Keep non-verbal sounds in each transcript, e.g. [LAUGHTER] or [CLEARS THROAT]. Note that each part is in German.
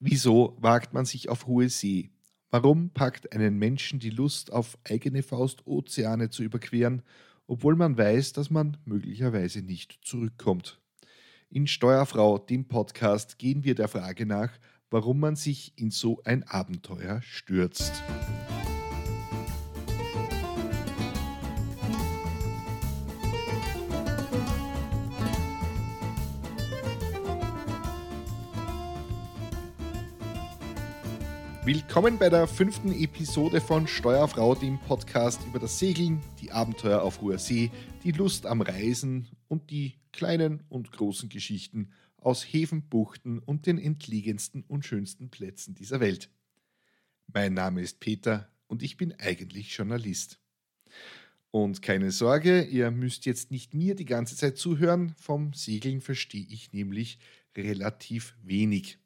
Wieso wagt man sich auf hohe See? Warum packt einen Menschen die Lust, auf eigene Faust Ozeane zu überqueren, obwohl man weiß, dass man möglicherweise nicht zurückkommt? In Steuerfrau, dem Podcast, gehen wir der Frage nach, warum man sich in so ein Abenteuer stürzt. Willkommen bei der fünften Episode von Steuerfrau, dem Podcast über das Segeln, die Abenteuer auf hoher See, die Lust am Reisen und die kleinen und großen Geschichten aus Häfen, Buchten und den entlegensten und schönsten Plätzen dieser Welt. Mein Name ist Peter und ich bin eigentlich Journalist. Und keine Sorge, ihr müsst jetzt nicht mir die ganze Zeit zuhören, vom Segeln verstehe ich nämlich relativ wenig.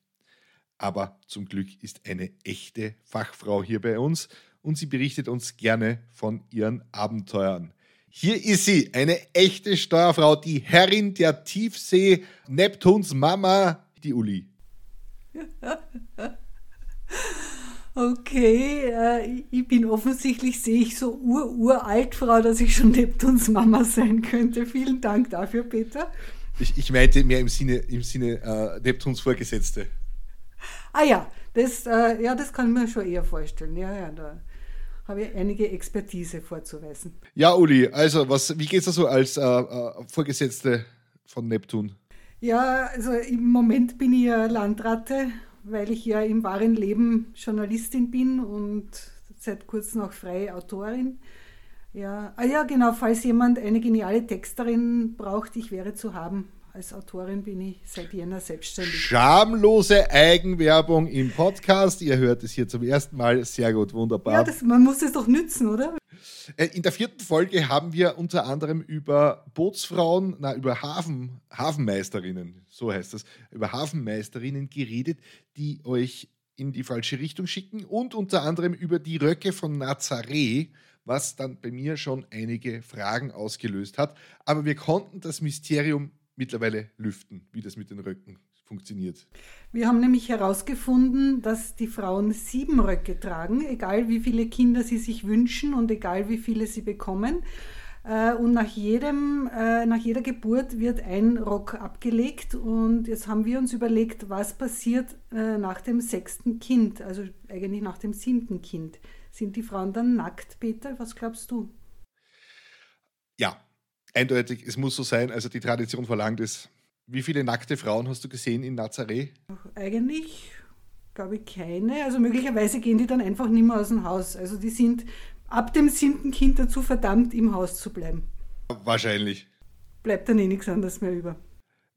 Aber zum Glück ist eine echte Fachfrau hier bei uns und sie berichtet uns gerne von ihren Abenteuern. Hier ist sie, eine echte Steuerfrau, die Herrin der Tiefsee, Neptuns Mama, die Uli. [LAUGHS] Okay, äh, ich bin offensichtlich, sehe ich so ur-uralt, Frau, dass ich schon Neptuns Mama sein könnte. Vielen Dank dafür, Peter. Ich, ich meinte mehr im Sinne, im Sinne äh, Neptuns Vorgesetzte. Ah ja, das, äh, ja, das kann ich mir schon eher vorstellen. Ja, ja, da habe ich einige Expertise vorzuweisen. Ja, Uli, also was, wie geht es da so als äh, äh, Vorgesetzte von Neptun? Ja, also im Moment bin ich ja Landratte, weil ich ja im wahren Leben Journalistin bin und seit kurzem auch freie Autorin. Ja, ah ja, genau, falls jemand eine geniale Texterin braucht, ich wäre zu haben. Als Autorin bin ich seit Jänner selbstständig. Schamlose Eigenwerbung im Podcast. Ihr hört es hier zum ersten Mal. Sehr gut, wunderbar. Ja, das, man muss es doch nützen, oder? Äh, in der vierten Folge haben wir unter anderem über Bootsfrauen, na, über Hafen, Hafenmeisterinnen, so heißt das, über Hafenmeisterinnen geredet, die euch in die falsche Richtung schicken und unter anderem über die Röcke von Nazaré, was dann bei mir schon einige Fragen ausgelöst hat. Aber wir konnten das Mysterium mittlerweile lüften, wie das mit den Röcken funktioniert. Wir haben nämlich herausgefunden, dass die Frauen sieben Röcke tragen, egal wie viele Kinder sie sich wünschen und egal wie viele sie bekommen. Äh, und nach, jedem, äh, nach jeder Geburt wird ein Rock abgelegt. Und jetzt haben wir uns überlegt, was passiert äh, nach dem sechsten Kind, also eigentlich nach dem siebten Kind. Sind die Frauen dann nackt, Peter? Was glaubst du? Ja, eindeutig, es muss so sein. Also die Tradition verlangt es. Wie viele nackte Frauen hast du gesehen in Nazaré? Eigentlich glaube ich keine. Also möglicherweise gehen die dann einfach nicht mehr aus dem Haus. Also die sind ab dem siebten Kind dazu verdammt, im Haus zu bleiben. Wahrscheinlich. Bleibt dann eh nichts anderes mehr über.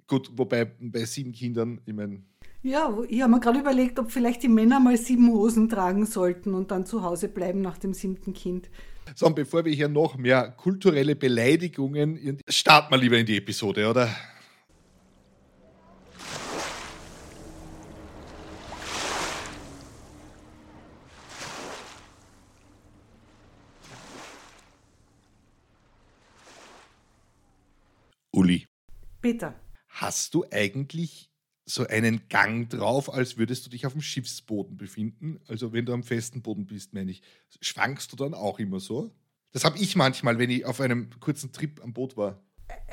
Gut, wobei bei sieben Kindern, ich meine. Ja, ich habe mir gerade überlegt, ob vielleicht die Männer mal sieben Hosen tragen sollten und dann zu Hause bleiben nach dem siebten Kind. So, und bevor wir hier noch mehr kulturelle Beleidigungen, starten wir lieber in die Episode, oder? Uli. Peter. Hast du eigentlich so einen Gang drauf, als würdest du dich auf dem Schiffsboden befinden. Also wenn du am festen Boden bist, meine ich. Schwankst du dann auch immer so? Das habe ich manchmal, wenn ich auf einem kurzen Trip am Boot war.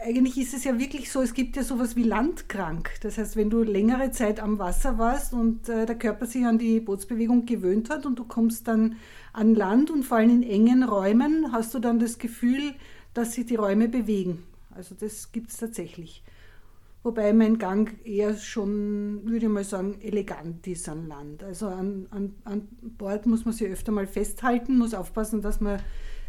Eigentlich ist es ja wirklich so, es gibt ja sowas wie Landkrank. Das heißt, wenn du längere Zeit am Wasser warst und äh, der Körper sich an die Bootsbewegung gewöhnt hat und du kommst dann an Land und vor allem in engen Räumen, hast du dann das Gefühl, dass sich die Räume bewegen. Also das gibt es tatsächlich. Wobei mein Gang eher schon, würde ich mal sagen, elegant ist an Land. Also an, an, an Bord muss man sich öfter mal festhalten, muss aufpassen, dass man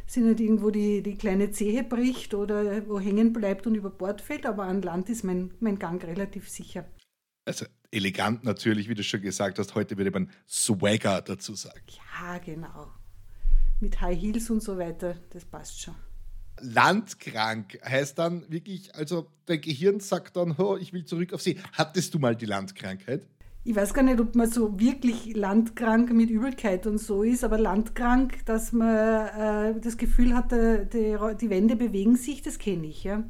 sich nicht irgendwo die, die kleine Zehe bricht oder wo hängen bleibt und über Bord fällt. Aber an Land ist mein, mein Gang relativ sicher. Also elegant natürlich, wie du schon gesagt hast. Heute würde man Swagger dazu sagen. Ja, genau. Mit High Heels und so weiter, das passt schon landkrank heißt dann wirklich, also dein Gehirn sagt dann, oh, ich will zurück auf See. Hattest du mal die Landkrankheit? Ich weiß gar nicht, ob man so wirklich landkrank mit Übelkeit und so ist, aber landkrank, dass man äh, das Gefühl hat, die, die, die Wände bewegen sich, das kenne ich, ja.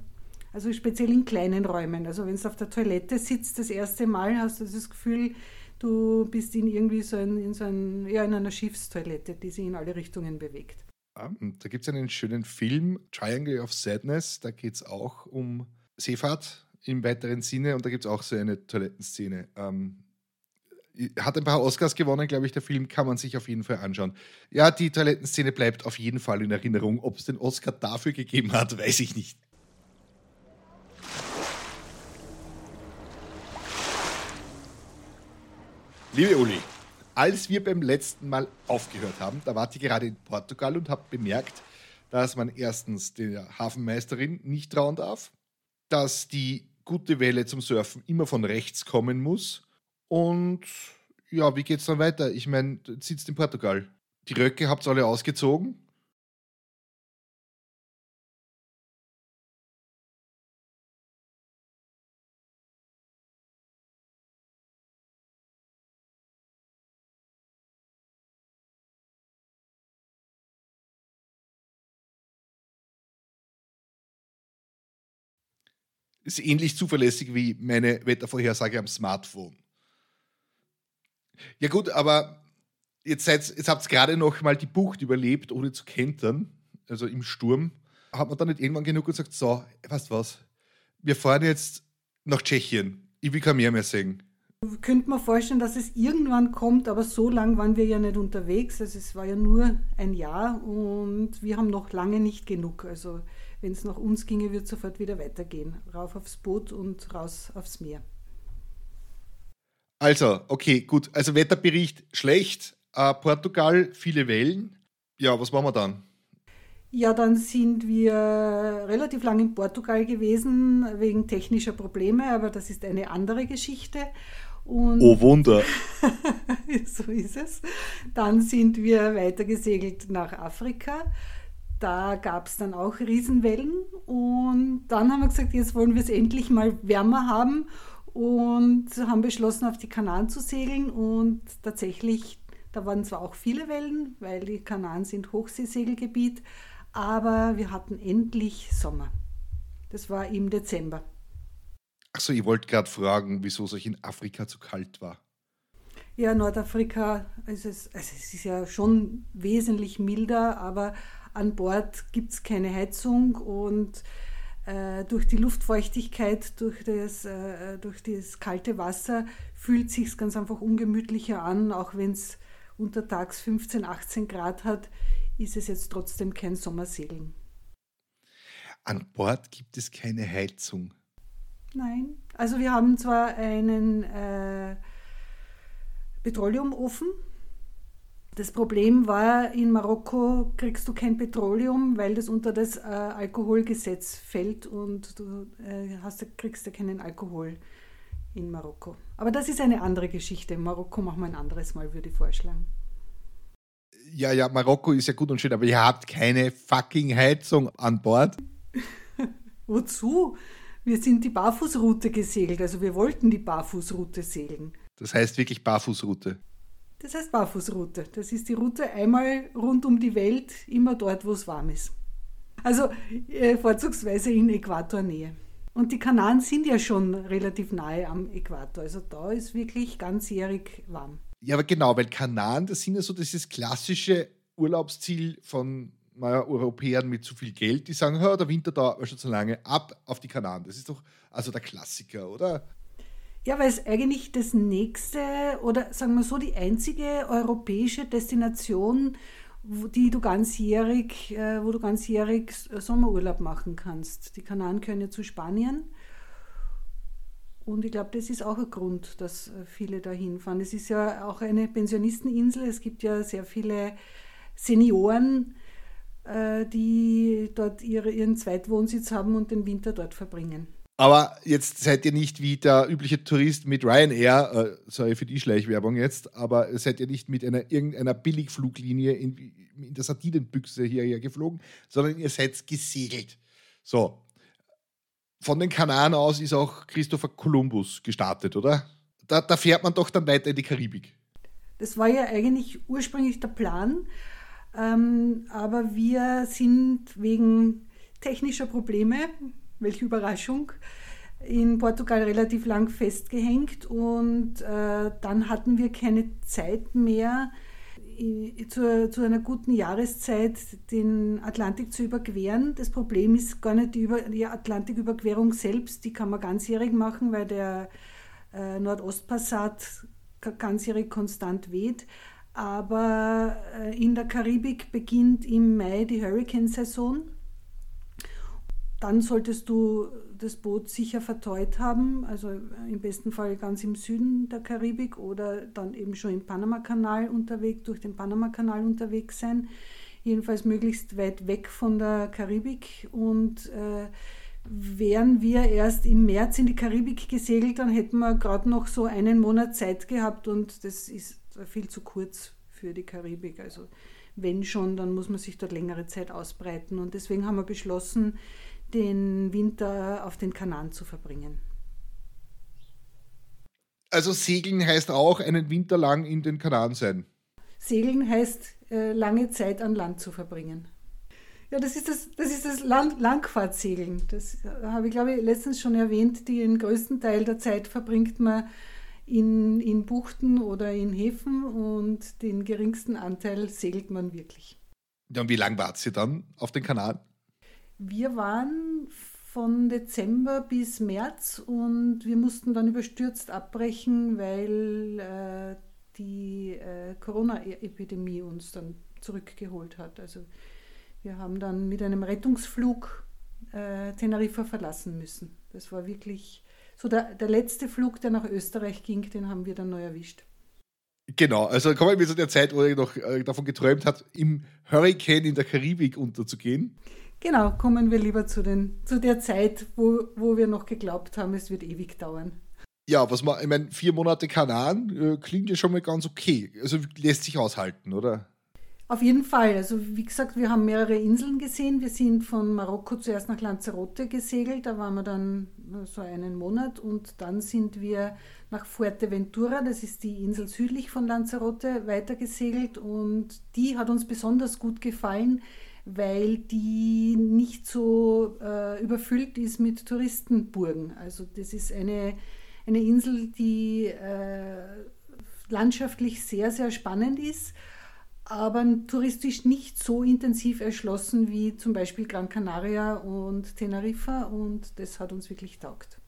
Also speziell in kleinen Räumen. Also wenn du auf der Toilette sitzt, das erste Mal hast du das Gefühl, Du bist in irgendwie so, ein, in, so ein, ja, in einer Schiffstoilette, die sich in alle Richtungen bewegt. Um, da gibt es einen schönen Film, Triangle of Sadness. Da geht es auch um Seefahrt im weiteren Sinne und da gibt es auch so eine Toilettenszene. Um, hat ein paar Oscars gewonnen, glaube ich, der Film, kann man sich auf jeden Fall anschauen. Ja, die Toilettenszene bleibt auf jeden Fall in Erinnerung. Ob es den Oscar dafür gegeben hat, [LAUGHS] weiß ich nicht. Liebe Uli, als wir beim letzten Mal aufgehört haben, da wart ihr gerade in Portugal und habt bemerkt, dass man erstens der Hafenmeisterin nicht trauen darf, dass die gute Welle zum Surfen immer von rechts kommen muss und ja, wie geht's dann weiter? Ich meine, sitzt in Portugal. Die Röcke habt ihr alle ausgezogen. Ist ähnlich zuverlässig wie meine Wettervorhersage am Smartphone. Ja gut, aber jetzt, jetzt habt ihr gerade noch mal die Bucht überlebt, ohne zu kentern, also im Sturm. Hat man dann nicht irgendwann genug gesagt, so, weißt was, wir fahren jetzt nach Tschechien. Ich will kein Meer mehr sehen. Könnte man vorstellen, dass es irgendwann kommt, aber so lange waren wir ja nicht unterwegs. Also es war ja nur ein Jahr und wir haben noch lange nicht genug. Also wenn es nach uns ginge, wird es sofort wieder weitergehen. Rauf aufs Boot und raus aufs Meer. Also, okay, gut. Also Wetterbericht schlecht. Äh, Portugal, viele Wellen. Ja, was machen wir dann? Ja, dann sind wir relativ lang in Portugal gewesen wegen technischer Probleme, aber das ist eine andere Geschichte. Und oh Wunder! [LAUGHS] so ist es. Dann sind wir weitergesegelt nach Afrika. Da gab es dann auch Riesenwellen und dann haben wir gesagt, jetzt wollen wir es endlich mal wärmer haben und haben beschlossen, auf die Kanaren zu segeln. Und tatsächlich, da waren zwar auch viele Wellen, weil die Kanaren sind Hochseesegelgebiet, aber wir hatten endlich Sommer. Das war im Dezember. Achso, ich wollte gerade fragen, wieso es euch in Afrika zu kalt war. Ja, Nordafrika, also es, also es ist ja schon wesentlich milder, aber an Bord gibt es keine Heizung und äh, durch die Luftfeuchtigkeit, durch das, äh, durch das kalte Wasser fühlt sich ganz einfach ungemütlicher an, auch wenn es untertags 15, 18 Grad hat, ist es jetzt trotzdem kein Sommersegeln. An Bord gibt es keine Heizung. Nein, also wir haben zwar einen äh, Petroleumofen, das Problem war, in Marokko kriegst du kein Petroleum, weil das unter das äh, Alkoholgesetz fällt und du äh, hast, kriegst ja keinen Alkohol in Marokko. Aber das ist eine andere Geschichte. Marokko machen wir ein anderes Mal, würde ich vorschlagen. Ja, ja, Marokko ist ja gut und schön, aber ihr habt keine fucking Heizung an Bord. [LAUGHS] Wozu? Wir sind die Barfußroute gesegelt, also wir wollten die Barfußroute segeln. Das heißt wirklich Barfußroute. Das heißt Barfußroute. Das ist die Route einmal rund um die Welt, immer dort, wo es warm ist. Also äh, vorzugsweise in Äquatornähe. Und die Kanaren sind ja schon relativ nahe am Äquator. Also da ist wirklich ganzjährig warm. Ja, aber genau, weil Kanaren, das sind ja so dieses klassische Urlaubsziel von naja, Europäern mit zu viel Geld, die sagen, der Winter dauert schon zu lange, ab auf die Kanaren. Das ist doch also der Klassiker, oder? Ja, weil es eigentlich das nächste oder sagen wir so die einzige europäische Destination, wo, die du ganzjährig, äh, wo du ganzjährig Sommerurlaub machen kannst. Die Kanaren können ja zu Spanien. Und ich glaube, das ist auch ein Grund, dass äh, viele da hinfahren. Es ist ja auch eine Pensionisteninsel. Es gibt ja sehr viele Senioren, äh, die dort ihre, ihren Zweitwohnsitz haben und den Winter dort verbringen. Aber jetzt seid ihr nicht wie der übliche Tourist mit Ryanair, äh, sorry für die Schleichwerbung jetzt, aber seid ihr nicht mit einer irgendeiner Billigfluglinie in, in der Sardinenbüchse hierher geflogen, sondern ihr seid gesegelt. So. Von den Kanaren aus ist auch Christopher Columbus gestartet, oder? Da, da fährt man doch dann weiter in die Karibik. Das war ja eigentlich ursprünglich der Plan, ähm, aber wir sind wegen technischer Probleme welche Überraschung, in Portugal relativ lang festgehängt und äh, dann hatten wir keine Zeit mehr, zu, zu, einer guten Jahreszeit den Atlantik zu überqueren. Das Problem ist gar nicht die, Über die Atlantiküberquerung selbst, die kann man ganzjährig machen, weil der äh, Nordostpassat ganzjährig konstant weht. Aber äh, in der Karibik beginnt im Mai die Hurricane-Saison. Dann solltest du das Boot sicher verteut haben, also im besten Fall ganz im Süden der Karibik oder dann eben schon im Panamakanal unterwegs, durch den Panamakanal unterwegs sein. Jedenfalls möglichst weit weg von der Karibik und äh, wären wir erst im März in die Karibik gesegelt, dann hätten wir gerade noch so einen Monat Zeit gehabt und das ist viel zu kurz für die Karibik. Also wenn schon, dann muss man sich dort längere Zeit ausbreiten. Und deswegen haben wir beschlossen, den Winter auf den Kanaren zu verbringen. Also Segeln heißt auch einen Winter lang in den Kanaren sein. Segeln heißt äh, lange Zeit an Land zu verbringen. Ja, das ist das, das, ist das Land Langfahrtsegeln. Das äh, habe ich, glaube ich, letztens schon erwähnt. Den größten Teil der Zeit verbringt man in, in Buchten oder in Häfen und den geringsten Anteil segelt man wirklich. Ja, und wie lange wart ihr dann auf den Kanaren? Wir waren von Dezember bis März und wir mussten dann überstürzt abbrechen, weil äh, die äh, Corona-Epidemie uns dann zurückgeholt hat. Also wir haben dann mit einem Rettungsflug äh, Teneriffa verlassen müssen. Das war wirklich so der, der letzte Flug, der nach Österreich ging, den haben wir dann neu erwischt. Genau, also kommen wir zu der Zeit, wo er noch äh, davon geträumt hat, im Hurricane in der Karibik unterzugehen. Genau, kommen wir lieber zu, den, zu der Zeit, wo, wo wir noch geglaubt haben, es wird ewig dauern. Ja, was man, ich meine, vier Monate Kanaren äh, klingt ja schon mal ganz okay. Also lässt sich aushalten, oder? Auf jeden Fall. Also wie gesagt, wir haben mehrere Inseln gesehen. Wir sind von Marokko zuerst nach Lanzarote gesegelt. Da waren wir dann so einen Monat und dann sind wir nach Fuerteventura, das ist die Insel südlich von Lanzarote, weitergesegelt und die hat uns besonders gut gefallen, weil die nicht so äh, überfüllt ist mit Touristenburgen. Also das ist eine, eine Insel, die äh, landschaftlich sehr, sehr spannend ist, aber touristisch nicht so intensiv erschlossen wie zum Beispiel Gran Canaria und Teneriffa und das hat uns wirklich taugt.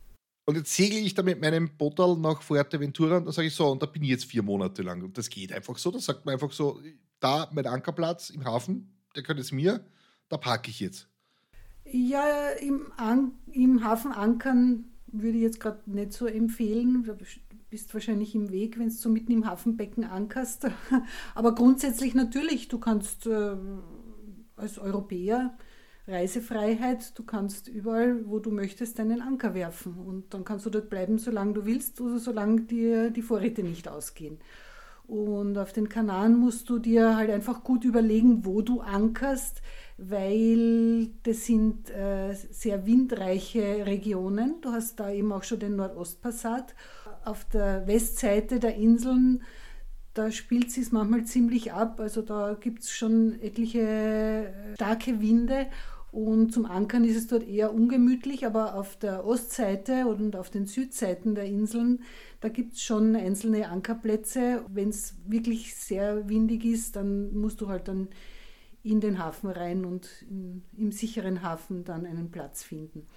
Und jetzt segle ich da mit meinem Bottal nach Fuerteventura und dann sage ich so, und da bin ich jetzt vier Monate lang. Und das geht einfach so. Da sagt man einfach so, da mein Ankerplatz im Hafen, der gehört es mir, da parke ich jetzt. Ja, im, An im Hafen ankern würde ich jetzt gerade nicht so empfehlen. Du bist wahrscheinlich im Weg, wenn du so mitten im Hafenbecken ankerst. [LAUGHS] Aber grundsätzlich natürlich, du kannst äh, als Europäer Reisefreiheit, du kannst überall, wo du möchtest, deinen Anker werfen und dann kannst du dort bleiben, solange du willst, oder solange dir die Vorräte nicht ausgehen. Und auf den Kanaren musst du dir halt einfach gut überlegen, wo du ankerst, weil das sind äh, sehr windreiche Regionen. Du hast da eben auch schon den Nordostpassat. Auf der Westseite der Inseln, da spielt es manchmal ziemlich ab. Also da gibt es schon etliche äh, starke Winde. Und zum Ankern ist es dort eher ungemütlich, aber auf der Ostseite und auf den Südseiten der Inseln, da gibt es schon einzelne Ankerplätze. Wenn es wirklich sehr windig ist, dann musst du halt dann in den Hafen rein und in, im sicheren Hafen dann einen Platz finden.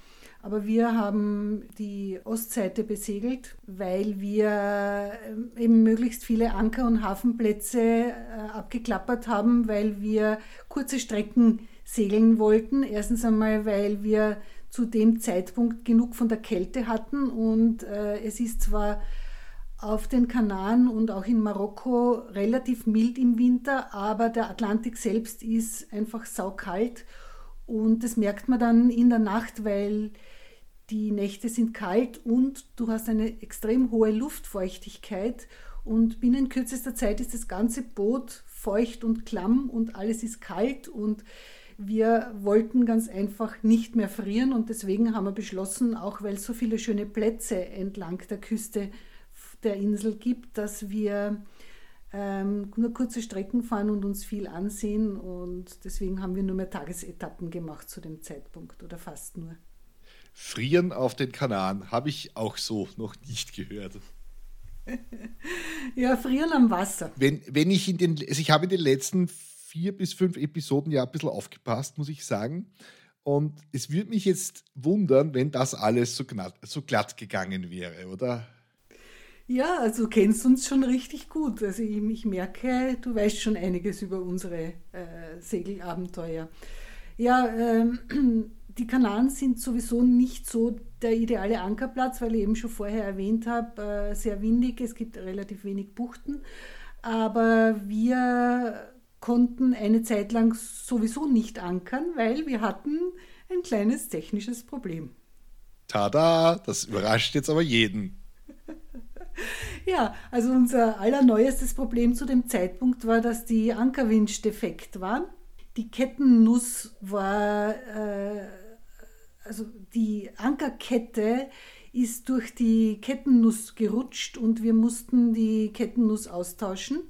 Aber wir haben die Ostseite besegelt, weil wir äh, eben möglichst viele Anker- und Hafenplätze äh, abgeklappert haben, weil wir kurze Strecken segeln wollten. Erstens einmal, weil wir zu dem Zeitpunkt genug von der Kälte hatten und äh, es ist zwar auf den Kanaren und auch in Marokko relativ mild im Winter, aber der Atlantik selbst ist einfach saukalt und das merkt man dann in der Nacht, weil die Nächte sind kalt und du hast eine extrem hohe Luftfeuchtigkeit und binnen kürzester Zeit ist das ganze Boot feucht und klamm und alles ist kalt und wir wollten ganz einfach nicht mehr frieren und deswegen haben wir beschlossen, auch weil so viele schöne Plätze entlang der Küste der Insel gibt, dass wir ähm, nur kurze Strecken fahren und uns viel ansehen und deswegen haben wir nur mehr Tagesetappen gemacht zu dem Zeitpunkt oder fast nur. Frieren auf den Kanaren habe ich auch so noch nicht gehört. [LAUGHS] Ja, frieren am Wasser. Wenn, wenn ich in den, also ich habe in den letzten vier bis fünf Episoden ja ein bisschen aufgepasst, muss ich sagen. Und es würde mich jetzt wundern, wenn das alles so glatt, so glatt gegangen wäre, oder? Ja, also du kennst uns schon richtig gut. Also ich, ich merke, du weißt schon einiges über unsere äh, Segelabenteuer. Ja, ähm, [CLEARS THROAT] die Kanaren sind sowieso nicht so der ideale Ankerplatz, weil ich eben schon vorher erwähnt habe, äh, sehr windig, es gibt relativ wenig Buchten. Aber wir konnten eine Zeit lang sowieso nicht ankern, weil wir hatten ein kleines technisches Problem. Tada, das überrascht jetzt aber jeden. [LAUGHS] ja, also unser allerneuestes Problem zu dem Zeitpunkt war, dass die Ankerwinch defekt war. Die Kettennuss war, äh, also die Ankerkette ist durch die Kettennuss gerutscht und wir mussten die Kettennuss austauschen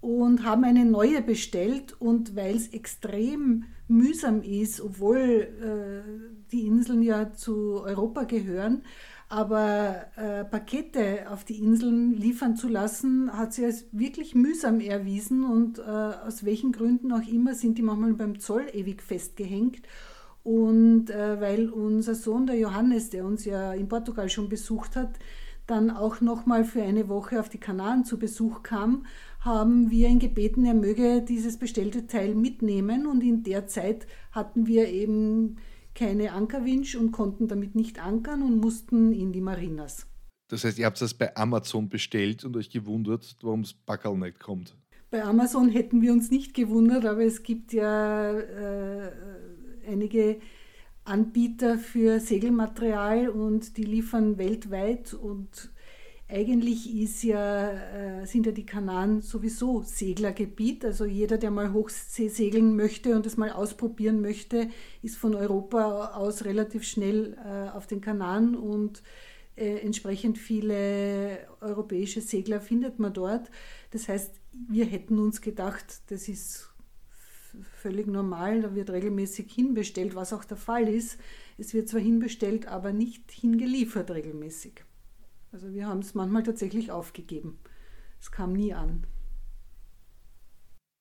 und haben eine neue bestellt. Und weil es extrem mühsam ist, obwohl äh, die Inseln ja zu Europa gehören, aber äh, Pakete auf die Inseln liefern zu lassen, hat sich als wirklich mühsam erwiesen und äh, aus welchen Gründen auch immer sind die manchmal beim Zoll ewig festgehängt. Und äh, weil unser Sohn, der Johannes, der uns ja in Portugal schon besucht hat, dann auch nochmal für eine Woche auf die Kanaren zu Besuch kam, haben wir ihn gebeten, er möge dieses bestellte Teil mitnehmen und in der Zeit hatten wir eben keine Ankerwinch und konnten damit nicht ankern und mussten in die Marinas. Das heißt, ihr habt das bei Amazon bestellt und euch gewundert, warum es Backerl nicht kommt. Bei Amazon hätten wir uns nicht gewundert, aber es gibt ja äh, einige Anbieter für Segelmaterial und die liefern weltweit und eigentlich ist ja, äh, sind ja die Kanaren sowieso Seglergebiet. Also jeder, der mal Hochsee segeln möchte und es mal ausprobieren möchte, ist von Europa aus relativ schnell äh, auf den Kanaren und äh, entsprechend viele europäische Segler findet man dort. Das heißt, wir hätten uns gedacht, das ist völlig normal, da wird regelmäßig hinbestellt, was auch der Fall ist. Es wird zwar hinbestellt, aber nicht hingeliefert regelmäßig. Also wir haben es manchmal tatsächlich aufgegeben. Es kam nie an.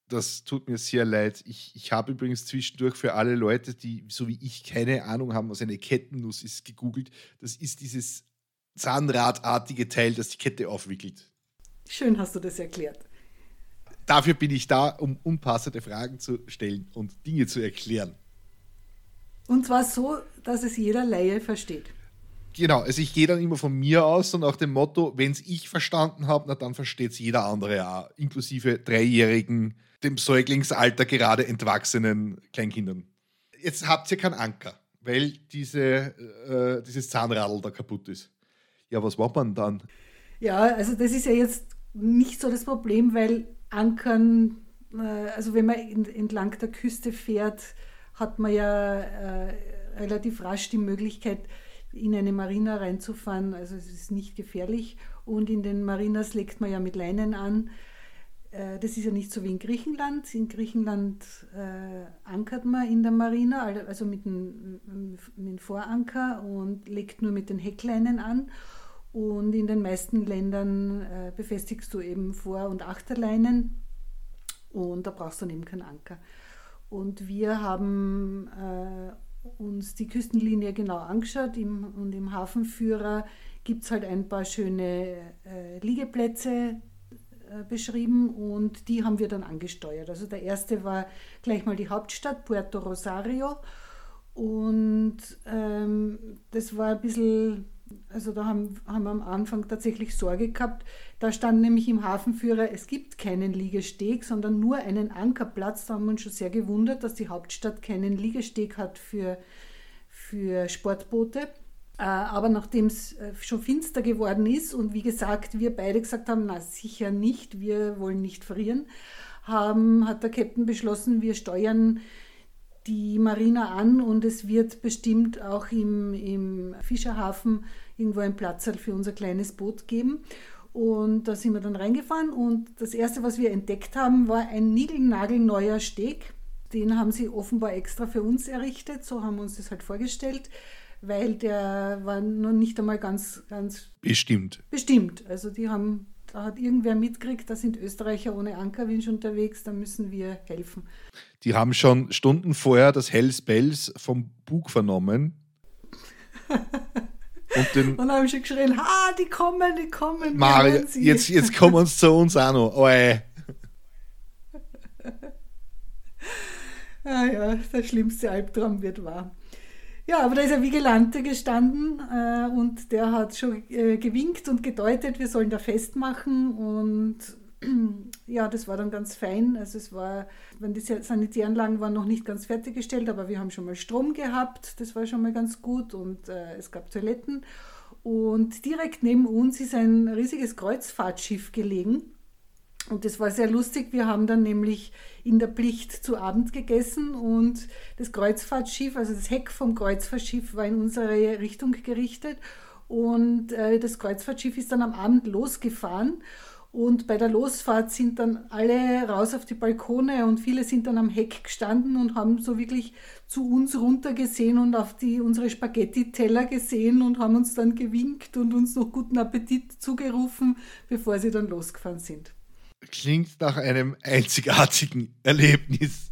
Das tut mir sehr leid. Ich, ich habe übrigens zwischendurch für alle Leute, die so wie ich keine Ahnung haben, was eine Kettennuss ist, gegoogelt. Das ist dieses Zahnradartige Teil, das die Kette aufwickelt. Schön hast du das erklärt. Dafür bin ich da, um unpassende Fragen zu stellen und Dinge zu erklären. Und zwar so, dass es jeder Laie versteht. Genau, also ich gehe dann immer von mir aus und nach dem Motto, wenn es ich verstanden habe, na dann versteht es jeder andere auch, inklusive Dreijährigen, dem Säuglingsalter gerade entwachsenen Kleinkindern. Jetzt habt ihr keinen Anker, weil diese, äh, dieses Zahnradl da kaputt ist. Ja, was macht man dann? Ja, also das ist ja jetzt nicht so das Problem, weil Ankern, äh, also wenn man entlang der Küste fährt, hat man ja äh, relativ rasch die Möglichkeit, in eine Marina reinzufahren. Also es ist nicht gefährlich. Und in den Marinas legt man ja mit Leinen an. Äh, das ist ja nicht so wie in Griechenland. In Griechenland äh, ankert man in der Marina, also mit dem, mit dem Voranker und legt nur mit den Heckleinen an. Und in den meisten Ländern äh, befestigst du eben Vor- und Achterleinen und da brauchst du dann eben keinen Anker. Und wir haben äh, uns die Küstenlinie genau angeschaut im, und im Hafenführer gibt es halt ein paar schöne äh, Liegeplätze äh, beschrieben und die haben wir dann angesteuert. Also der erste war gleich mal die Hauptstadt Puerto Rosario und ähm, das war ein bisschen also da haben, haben wir am Anfang tatsächlich Sorge gehabt. Da stand nämlich im Hafenführer, es gibt keinen Liegesteg, sondern nur einen Ankerplatz. Da haben wir uns schon sehr gewundert, dass die Hauptstadt keinen Liegesteg hat für, für Sportboote. Äh, aber nachdem es äh, schon finster geworden ist und wie gesagt, wir beide gesagt haben, na sicher nicht, wir wollen nicht frieren, haben, hat der Captain beschlossen, wir steuern die Marina an und es wird bestimmt auch im, im Fischerhafen irgendwo einen Platz für unser kleines Boot geben. Und da sind wir dann reingefahren und das Erste, was wir entdeckt haben, war ein niegelnagelneuer Steg. Den haben sie offenbar extra für uns errichtet, so haben wir uns das halt vorgestellt, weil der war noch nicht einmal ganz, ganz bestimmt. Bestimmt. Also die haben, da hat irgendwer mitgekriegt, da sind Österreicher ohne Ankerwinsch unterwegs, da müssen wir helfen. Die haben schon Stunden vorher das Hells Bells vom Bug vernommen. [LAUGHS] Und, den und haben schon geschrien, ha, die kommen, die kommen. Mario, jetzt, jetzt kommen sie zu uns auch noch. Oi. [LAUGHS] ah ja, der schlimmste Albtraum wird wahr. Ja, aber da ist ein Vigilante gestanden äh, und der hat schon äh, gewinkt und gedeutet, wir sollen da festmachen und [CLEARS THROAT] ja, das war dann ganz fein. Also es war, die Sanitäranlagen waren noch nicht ganz fertiggestellt, aber wir haben schon mal Strom gehabt, das war schon mal ganz gut und äh, es gab Toiletten. Und direkt neben uns ist ein riesiges Kreuzfahrtschiff gelegen. Und das war sehr lustig. Wir haben dann nämlich in der Pflicht zu Abend gegessen und das Kreuzfahrtschiff, also das Heck vom Kreuzfahrtschiff war in unsere Richtung gerichtet. Und äh, das Kreuzfahrtschiff ist dann am Abend losgefahren. Und bei der Losfahrt sind dann alle raus auf die Balkone und viele sind dann am Heck gestanden und haben so wirklich zu uns runtergesehen und auf die, unsere Spaghetti-Teller gesehen und haben uns dann gewinkt und uns noch guten Appetit zugerufen, bevor sie dann losgefahren sind klingt nach einem einzigartigen Erlebnis.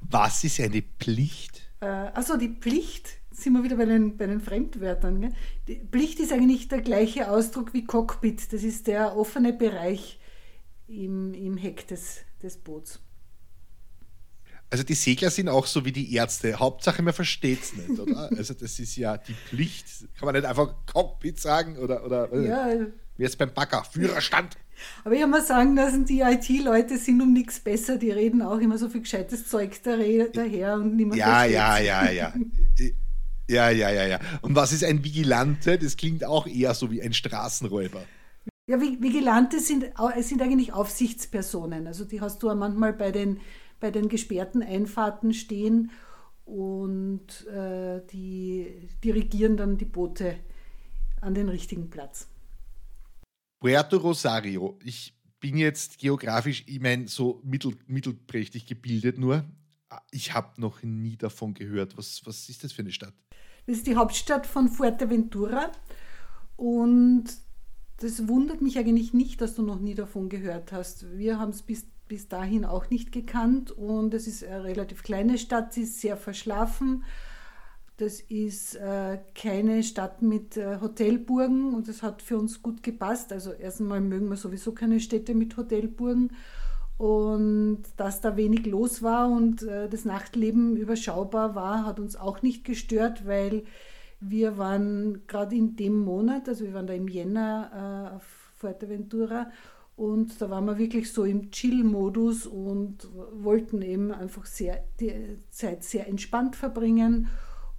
Was ist eine Pflicht? Äh, also die Pflicht, sind wir wieder bei den, bei den Fremdwörtern. Gell? Die Pflicht ist eigentlich der gleiche Ausdruck wie Cockpit. Das ist der offene Bereich im, im Heck des, des Boots. Also die Segler sind auch so wie die Ärzte. Hauptsache man versteht es nicht, oder? [LAUGHS] Also das ist ja die Pflicht. Kann man nicht einfach Cockpit sagen oder, oder ja. Wie jetzt beim Bagger, Führerstand. Aber ich mal sagen lassen, die IT-Leute sind um nichts besser. Die reden auch immer so viel gescheites Zeug daher und niemand Ja, ja, ja, ja. [LAUGHS] Ja, ja, ja, ja. Und was ist ein Vigilante? Das klingt auch eher so wie ein Straßenräuber. Ja, Vigilante sind, sind eigentlich Aufsichtspersonen. Also die hast du ja manchmal bei den, bei den gesperrten Einfahrten stehen und äh, die dirigieren dann die Boote an den richtigen Platz. Puerto Rosario. Ich bin jetzt geografisch, ich meine, so mittel, mittelprächtig gebildet nur. Ich habe noch nie davon gehört. Was, was ist das für eine Stadt? Das ist die Hauptstadt von Fuerteventura. Und das wundert mich eigentlich nicht, dass du noch nie davon gehört hast. Wir haben es bis, bis dahin auch nicht gekannt. Und es ist eine relativ kleine Stadt, sie ist sehr verschlafen das ist äh, keine Stadt mit äh, Hotelburgen und das hat für uns gut gepasst. Also erst einmal mögen wir sowieso keine Städte mit Hotelburgen und dass da wenig los war und äh, das Nachtleben überschaubar war, hat uns auch nicht gestört, weil wir waren gerade in dem Monat, also wir waren da im Jänner auf Fuerteventura und da waren wir wirklich so im Chill-Modus und wollten eben einfach sehr, die Zeit sehr entspannt verbringen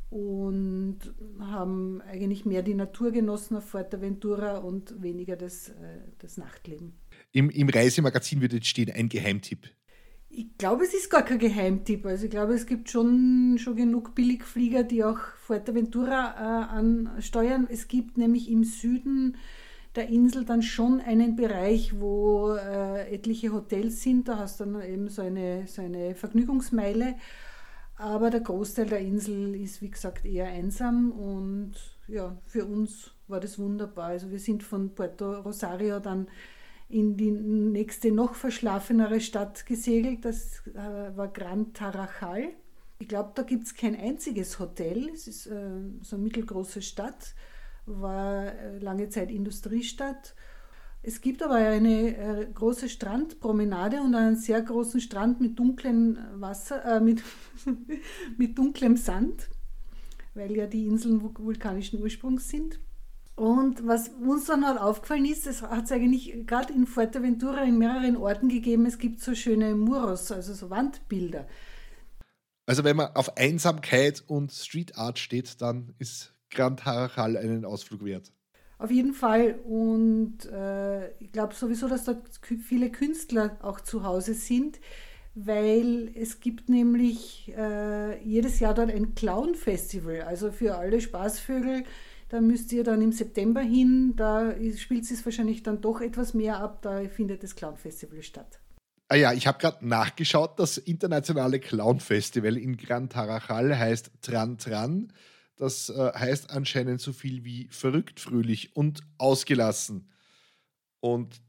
und haben eigentlich mehr die Natur genossen auf Fuerteventura und weniger das, äh, das Nachtleben. Im, Im Reisemagazin würde jetzt stehen ein Geheimtipp. Ich glaube, es ist gar kein Geheimtipp. Also ich glaube, es gibt schon, schon genug Billigflieger, die auch Fuerteventura äh, ansteuern. Es gibt nämlich im Süden der Insel dann schon einen Bereich, wo äh, etliche Hotels sind. Da hast du dann eben so eine, so eine Vergnügungsmeile. Aber der Großteil der Insel ist, wie gesagt, eher einsam und ja, für uns war das wunderbar. Also wir sind von Puerto Rosario dann in die nächste noch verschlafenere Stadt gesegelt. Das äh, war Gran Tarajal. Ich glaube, da gibt es kein einziges Hotel. Es ist äh, so eine mittelgroße Stadt, war äh, lange Zeit Industriestadt es gibt aber eine äh, große Strandpromenade und einen sehr großen Strand mit dunklem Wasser, äh, mit, [LAUGHS] mit dunklem Sand, weil ja die Inseln vulkanischen Ursprungs sind. Und was uns dann halt aufgefallen ist, es hat es eigentlich gerade in Fuerteventura in mehreren Orten gegeben, es gibt so schöne Muros, also so Wandbilder. Also wenn man auf Einsamkeit und Street Art steht, dann ist Gran Tarajal einen Ausflug wert. Auf jeden Fall. Und äh, ich glaube sowieso, dass dort viele Künstler auch zu Hause sind, weil es gibt nämlich äh, jedes Jahr dort ein Clown-Festival. Also für alle Spaßvögel. Da müsst ihr dann im September hin, da spielt es wahrscheinlich dann doch etwas mehr ab, da findet das Clown-Festival statt. Ah ja, ich habe gerade nachgeschaut, das internationale Clown-Festival in Gran Tarajal heißt Tran Tran. Das äh, heißt anscheinend so viel wie verrückt, fröhlich und ausgelassen. Und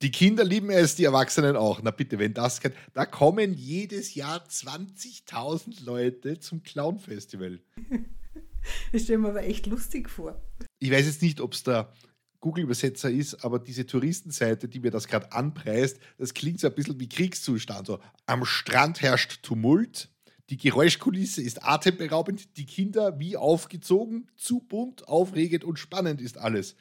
die Kinder lieben es, die Erwachsenen auch. Na bitte, wenn das kann. Da kommen jedes Jahr 20.000 Leute zum Clown-Festival. [LAUGHS] Das stelle mir aber echt lustig vor. Ich weiß jetzt nicht, ob es der Google-Übersetzer ist, aber diese Touristenseite, die mir das gerade anpreist, das klingt so ein bisschen wie Kriegszustand. So, am Strand herrscht Tumult, die Geräuschkulisse ist atemberaubend, die Kinder wie aufgezogen, zu bunt, aufregend und spannend ist alles.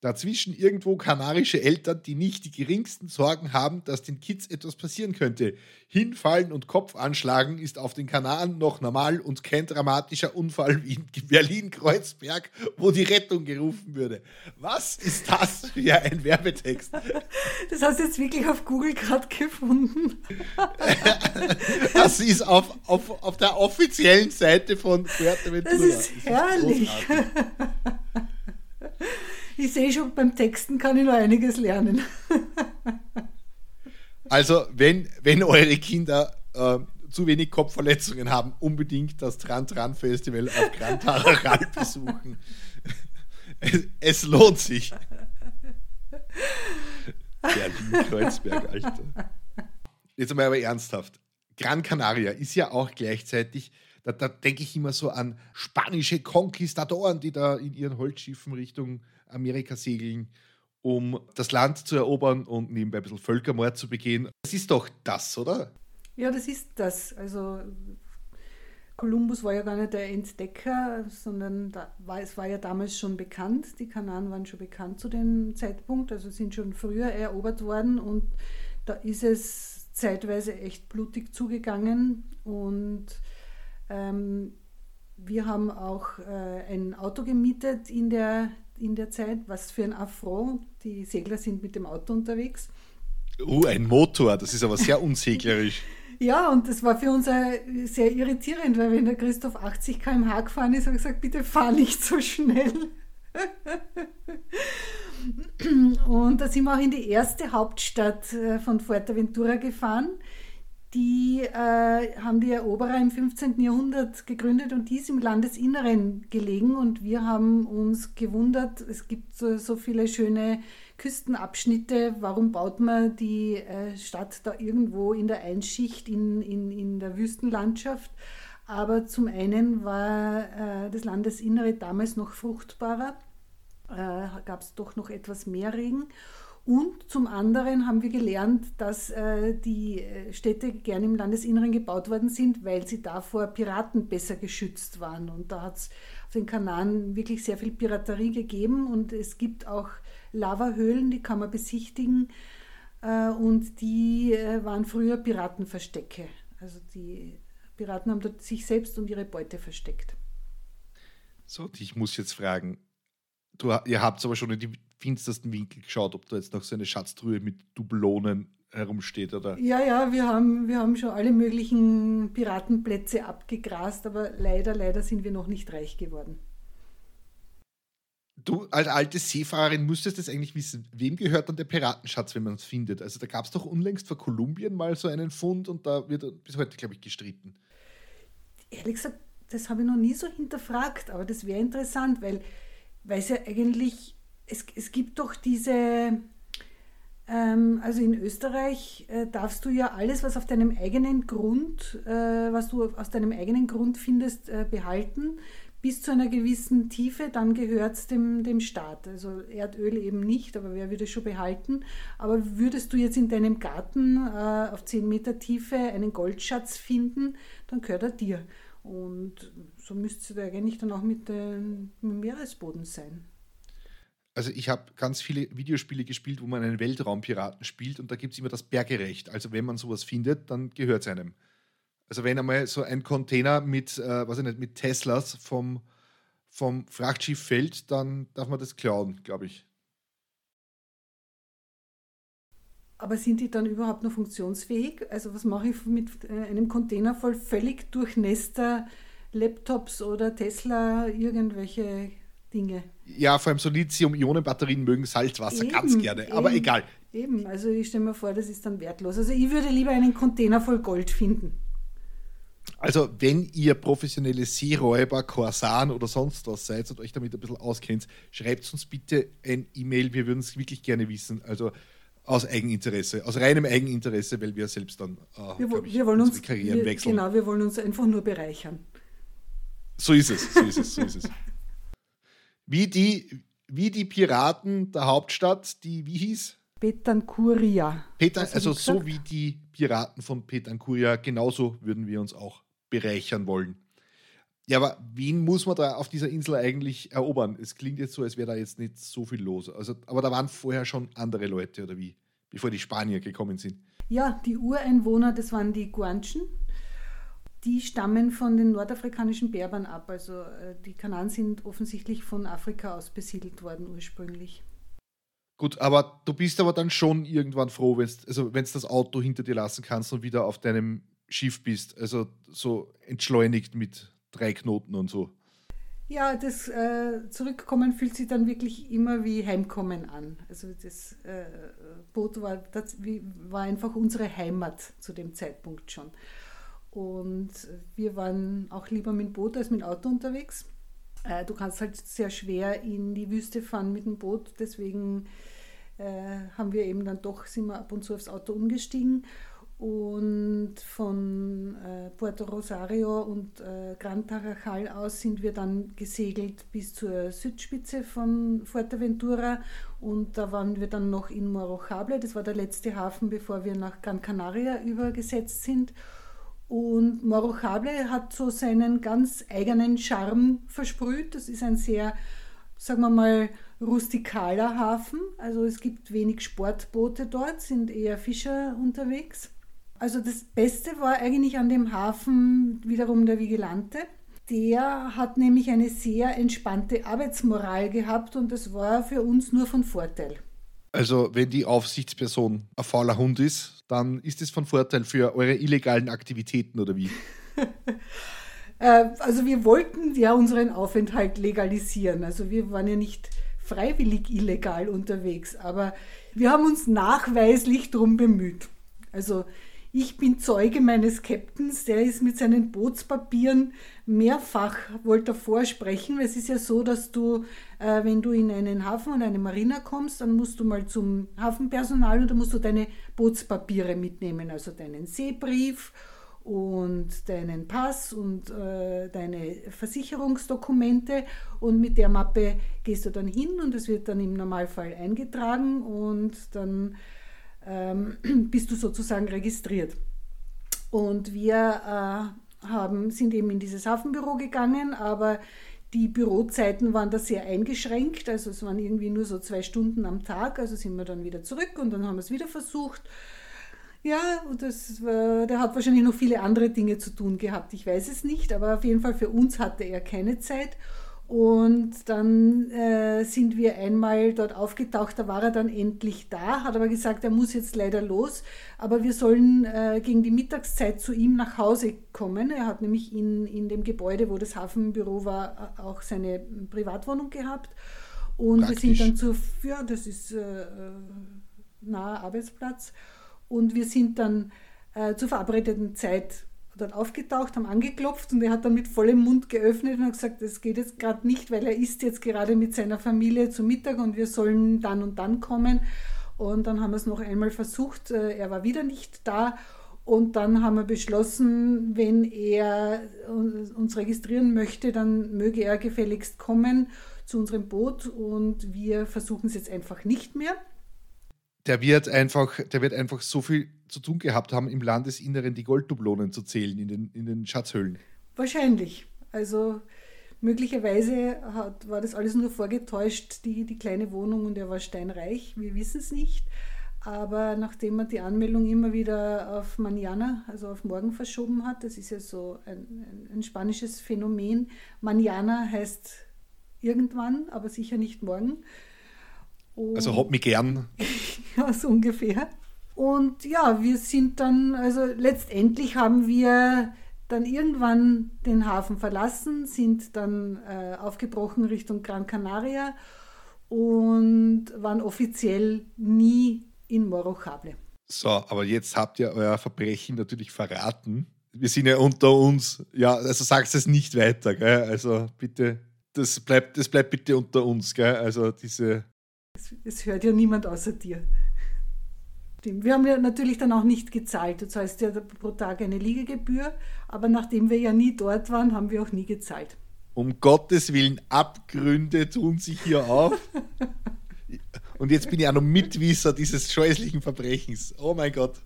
Dazwischen irgendwo kanarische Eltern, die nicht die geringsten Sorgen haben, dass den Kids etwas passieren könnte. Hinfallen und Kopf anschlagen ist auf den Kanaren noch normal und kein dramatischer Unfall wie in Berlin-Kreuzberg, wo die Rettung gerufen würde. Was ist das für ein Werbetext? Das hast du jetzt wirklich auf Google gerade gefunden. [LAUGHS] Das ist auf, auf, auf der offiziellen Seite von Fuerteventura. Das ist herrlich. Das ist ich sehe schon, beim Texten kann ich noch einiges lernen. [LAUGHS] also, wenn, wenn eure Kinder äh, zu wenig Kopfverletzungen haben, unbedingt das Tran-Tran-Festival auf Gran Tarajal [LAUGHS] besuchen. es, es, lohnt sich. [LAUGHS] Berlin-Kreuzberg, Alter. Jetzt einmal aber ernsthaft. Gran Canaria ist ja auch gleichzeitig da, da denke ich immer so an spanische Konquistadoren, die da in ihren Holzschiffen Richtung Amerika segeln, um das Land zu erobern und nebenbei ein bisschen Völkermord zu begehen. Das ist doch das, oder? Ja, das ist das. Also Kolumbus war ja gar nicht der Entdecker, sondern war, es war ja damals schon bekannt. Die Kanaren waren schon bekannt zu dem Zeitpunkt, also sind schon früher erobert worden und da ist es zeitweise echt blutig zugegangen und ähm, wir haben auch äh, ein Auto gemietet in der, in der Zeit, was für ein Affront. Die Segler sind mit dem Auto unterwegs. Oh, ein Motor, das ist aber sehr unseglerisch. [LAUGHS] ja, und das war für uns sehr irritierend, weil wenn der Christoph 80 km/h gefahren ist, habe ich gesagt, bitte fahr nicht so schnell. [LAUGHS] und da sind wir auch in die erste Hauptstadt äh, von Fuerteventura gefahren die äh, haben die Eroberer im 15. Jahrhundert gegründet und die ist im Landesinneren gelegen. Und wir haben uns gewundert, es gibt so, so viele schöne Küstenabschnitte, warum baut man die äh, Stadt da irgendwo in der Einschicht in, in, in der Wüstenlandschaft? Aber zum einen war äh, das Landesinnere damals noch fruchtbarer, äh, gab es doch noch etwas mehr Regen. Und zum anderen haben wir gelernt, dass äh, die äh, Städte gerne im Landesinneren gebaut worden sind, weil sie da vor Piraten besser geschützt waren. Und da hat es auf den Kanaren wirklich sehr viel Piraterie gegeben. Und es gibt auch Lavahöhlen, die kann man besichtigen. Äh, und die äh, waren früher Piratenverstecke. Also die Piraten haben dort sich selbst und ihre Beute versteckt. So, ich muss jetzt fragen, du, ihr habt aber schon in die finstersten Winkel geschaut, ob da jetzt noch so eine Schatztruhe mit Dublonen herumsteht, oder? Ja, ja, wir haben, wir haben schon alle möglichen Piratenplätze abgegrast, aber leider, leider sind wir noch nicht reich geworden. Du als alte Seefahrerin müsstest es eigentlich wissen. Wem gehört dann der Piratenschatz, wenn man es findet? Also da gab es doch unlängst vor Kolumbien mal so einen Fund und da wird bis heute, glaube ich, gestritten. Ehrlich gesagt, das habe ich noch nie so hinterfragt, aber das wäre interessant, weil es ja eigentlich es, es gibt doch diese, ähm, also in Österreich äh, darfst du ja alles, was auf deinem eigenen Grund, äh, was du aus deinem eigenen Grund findest, äh, behalten, bis zu einer gewissen Tiefe, dann gehört es dem, dem Staat. Also Erdöl eben nicht, aber wer würde es schon behalten? Aber würdest du jetzt in deinem Garten äh, auf 10 Meter Tiefe einen Goldschatz finden, dann gehört er dir. Und so müsste es eigentlich dann auch mit dem Meeresboden sein also ich habe ganz viele Videospiele gespielt, wo man einen Weltraumpiraten spielt und da gibt es immer das Bergerecht. Also wenn man sowas findet, dann gehört es einem. Also wenn einmal so ein Container mit, äh, was ich nicht, mit Teslas vom, vom Frachtschiff fällt, dann darf man das klauen, glaube ich. Aber sind die dann überhaupt noch funktionsfähig? Also was mache ich mit äh, einem Container voll völlig durchnässter Laptops oder Tesla, irgendwelche Dinge. Ja, vor allem so Lithium-Ionen-Batterien mögen Salzwasser eben, ganz gerne, eben, aber egal. Eben, also ich stelle mir vor, das ist dann wertlos. Also ich würde lieber einen Container voll Gold finden. Also, wenn ihr professionelle Seeräuber, Korsan oder sonst was seid und euch damit ein bisschen auskennt, schreibt uns bitte ein E-Mail. Wir würden es wirklich gerne wissen. Also aus Eigeninteresse, aus reinem Eigeninteresse, weil wir selbst dann äh, wir, ich, wir wollen uns Karrieren wir, wechseln. Genau, wir wollen uns einfach nur bereichern. So ist es, so ist es, so ist es. Wie die, wie die Piraten der Hauptstadt, die wie hieß? Petancuria. Petan, also so wie die Piraten von Petancuria, genauso würden wir uns auch bereichern wollen. Ja, aber wen muss man da auf dieser Insel eigentlich erobern? Es klingt jetzt so, als wäre da jetzt nicht so viel los. Also, aber da waren vorher schon andere Leute, oder wie? Bevor die Spanier gekommen sind. Ja, die Ureinwohner, das waren die Guanchen. Die stammen von den nordafrikanischen Berbern ab. Also äh, die Kanaren sind offensichtlich von Afrika aus besiedelt worden ursprünglich. Gut, aber du bist aber dann schon irgendwann froh, wenn also du das Auto hinter dir lassen kannst und wieder auf deinem Schiff bist. Also so entschleunigt mit drei Knoten und so. Ja, das äh, Zurückkommen fühlt sich dann wirklich immer wie Heimkommen an. Also das äh, Boot war, das war einfach unsere Heimat zu dem Zeitpunkt schon. Und wir waren auch lieber mit dem Boot als mit dem Auto unterwegs. Äh, du kannst halt sehr schwer in die Wüste fahren mit dem Boot, deswegen äh, haben wir eben dann doch, sind wir ab und zu aufs Auto umgestiegen und von äh, Puerto Rosario und äh, Gran Tarajal aus sind wir dann gesegelt bis zur Südspitze von Fuerteventura und da waren wir dann noch in Morojable, das war der letzte Hafen, bevor wir nach Gran Canaria übergesetzt sind. Und Morojable hat so seinen ganz eigenen Charme versprüht. Das ist ein sehr, sagen wir mal, rustikaler Hafen. Also es gibt wenig Sportboote dort, sind eher Fischer unterwegs. Also das Beste war eigentlich an dem Hafen wiederum der Vigilante. Der hat nämlich eine sehr entspannte Arbeitsmoral gehabt und das war für uns nur von Vorteil. Also wenn die Aufsichtsperson ein fauler Hund ist, dann ist es von Vorteil für eure illegalen Aktivitäten oder wie? [LAUGHS] Äh, also wir wollten ja unseren Aufenthalt legalisieren. Also wir waren ja nicht freiwillig illegal unterwegs, aber wir haben uns nachweislich darum bemüht. Also ich bin Zeuge meines Captains, der ist mit seinen Bootspapieren mehrfach, wollte vorsprechen, weil es ist ja so, dass du, äh, wenn du in einen Hafen oder eine Marina kommst, dann musst du mal zum Hafenpersonal und da musst du deine Bootspapiere mitnehmen, also deinen Seebrief und deinen Pass und äh, deine Versicherungsdokumente und mit der Mappe gehst du dann hin und es wird dann im Normalfall eingetragen und dann ähm, [CLEARS THROAT] bist du sozusagen registriert. Und wir äh, haben, sind eben in dieses Hafenbüro gegangen, aber die Bürozeiten waren da sehr eingeschränkt, also es waren irgendwie nur so zwei Stunden am Tag, also sind wir dann wieder zurück und dann haben wir es wieder versucht. Ja, das war, der hat wahrscheinlich noch viele andere Dinge zu tun gehabt, ich weiß es nicht, aber auf jeden Fall für uns hatte er keine Zeit. Und dann äh, sind wir einmal dort aufgetaucht, da war er dann endlich da, hat aber gesagt, er muss jetzt leider los, aber wir sollen äh, gegen die Mittagszeit zu ihm nach Hause kommen. Er hat nämlich in, in dem Gebäude, wo das Hafenbüro war, auch seine Privatwohnung gehabt. Und Praktisch. wir sind dann zur, ja, das ist äh, naher Arbeitsplatz. Und wir sind dann äh, zur verabredeten Zeit dort aufgetaucht, haben angeklopft und er hat dann mit vollem Mund geöffnet und hat gesagt, das geht jetzt gerade nicht, weil er isst jetzt gerade mit seiner Familie zu Mittag und wir sollen dann und dann kommen. Und dann haben wir es noch einmal versucht, äh, er war wieder nicht da. Und dann haben wir beschlossen, wenn er uns registrieren möchte, dann möge er gefälligst kommen zu unserem Boot und wir versuchen es jetzt einfach nicht mehr der wird einfach, der wird einfach so viel zu tun gehabt haben, im Landesinneren die Golddublonen zu zählen in den, in den Schatzhöhlen. Wahrscheinlich. Also möglicherweise hat, war das alles nur vorgetäuscht, die, die kleine Wohnung und er war steinreich. Wir wissen es nicht. Aber nachdem man die Anmeldung immer wieder auf Manana, also auf morgen verschoben hat, das ist ja so ein, ein, spanisches Phänomen. Manana heißt irgendwann, aber sicher nicht morgen. Und also hab mich gern. [LAUGHS] ja, so ungefähr. Und ja, wir sind dann, also letztendlich haben wir dann irgendwann den Hafen verlassen, sind dann äh, aufgebrochen Richtung Gran Canaria und waren offiziell nie in Morojable. So, aber jetzt habt ihr euer Verbrechen natürlich verraten. wir sind ja unter uns. Ja, also sagst es nicht weiter, gell? Also bitte, das bleibt, das bleibt bitte unter uns, gell? Also diese. Es, es hört ja niemand außer dir. Wir haben ja natürlich dann auch nicht gezahlt. Du zahlst ja pro Tag eine Liegegebühr, aber nachdem wir ja nie dort waren, haben wir auch nie gezahlt. Um Gottes Willen, Abgründe tun sich hier auf. Und jetzt bin ich auch noch Mitwisser dieses scheußlichen Verbrechens. Oh mein Gott.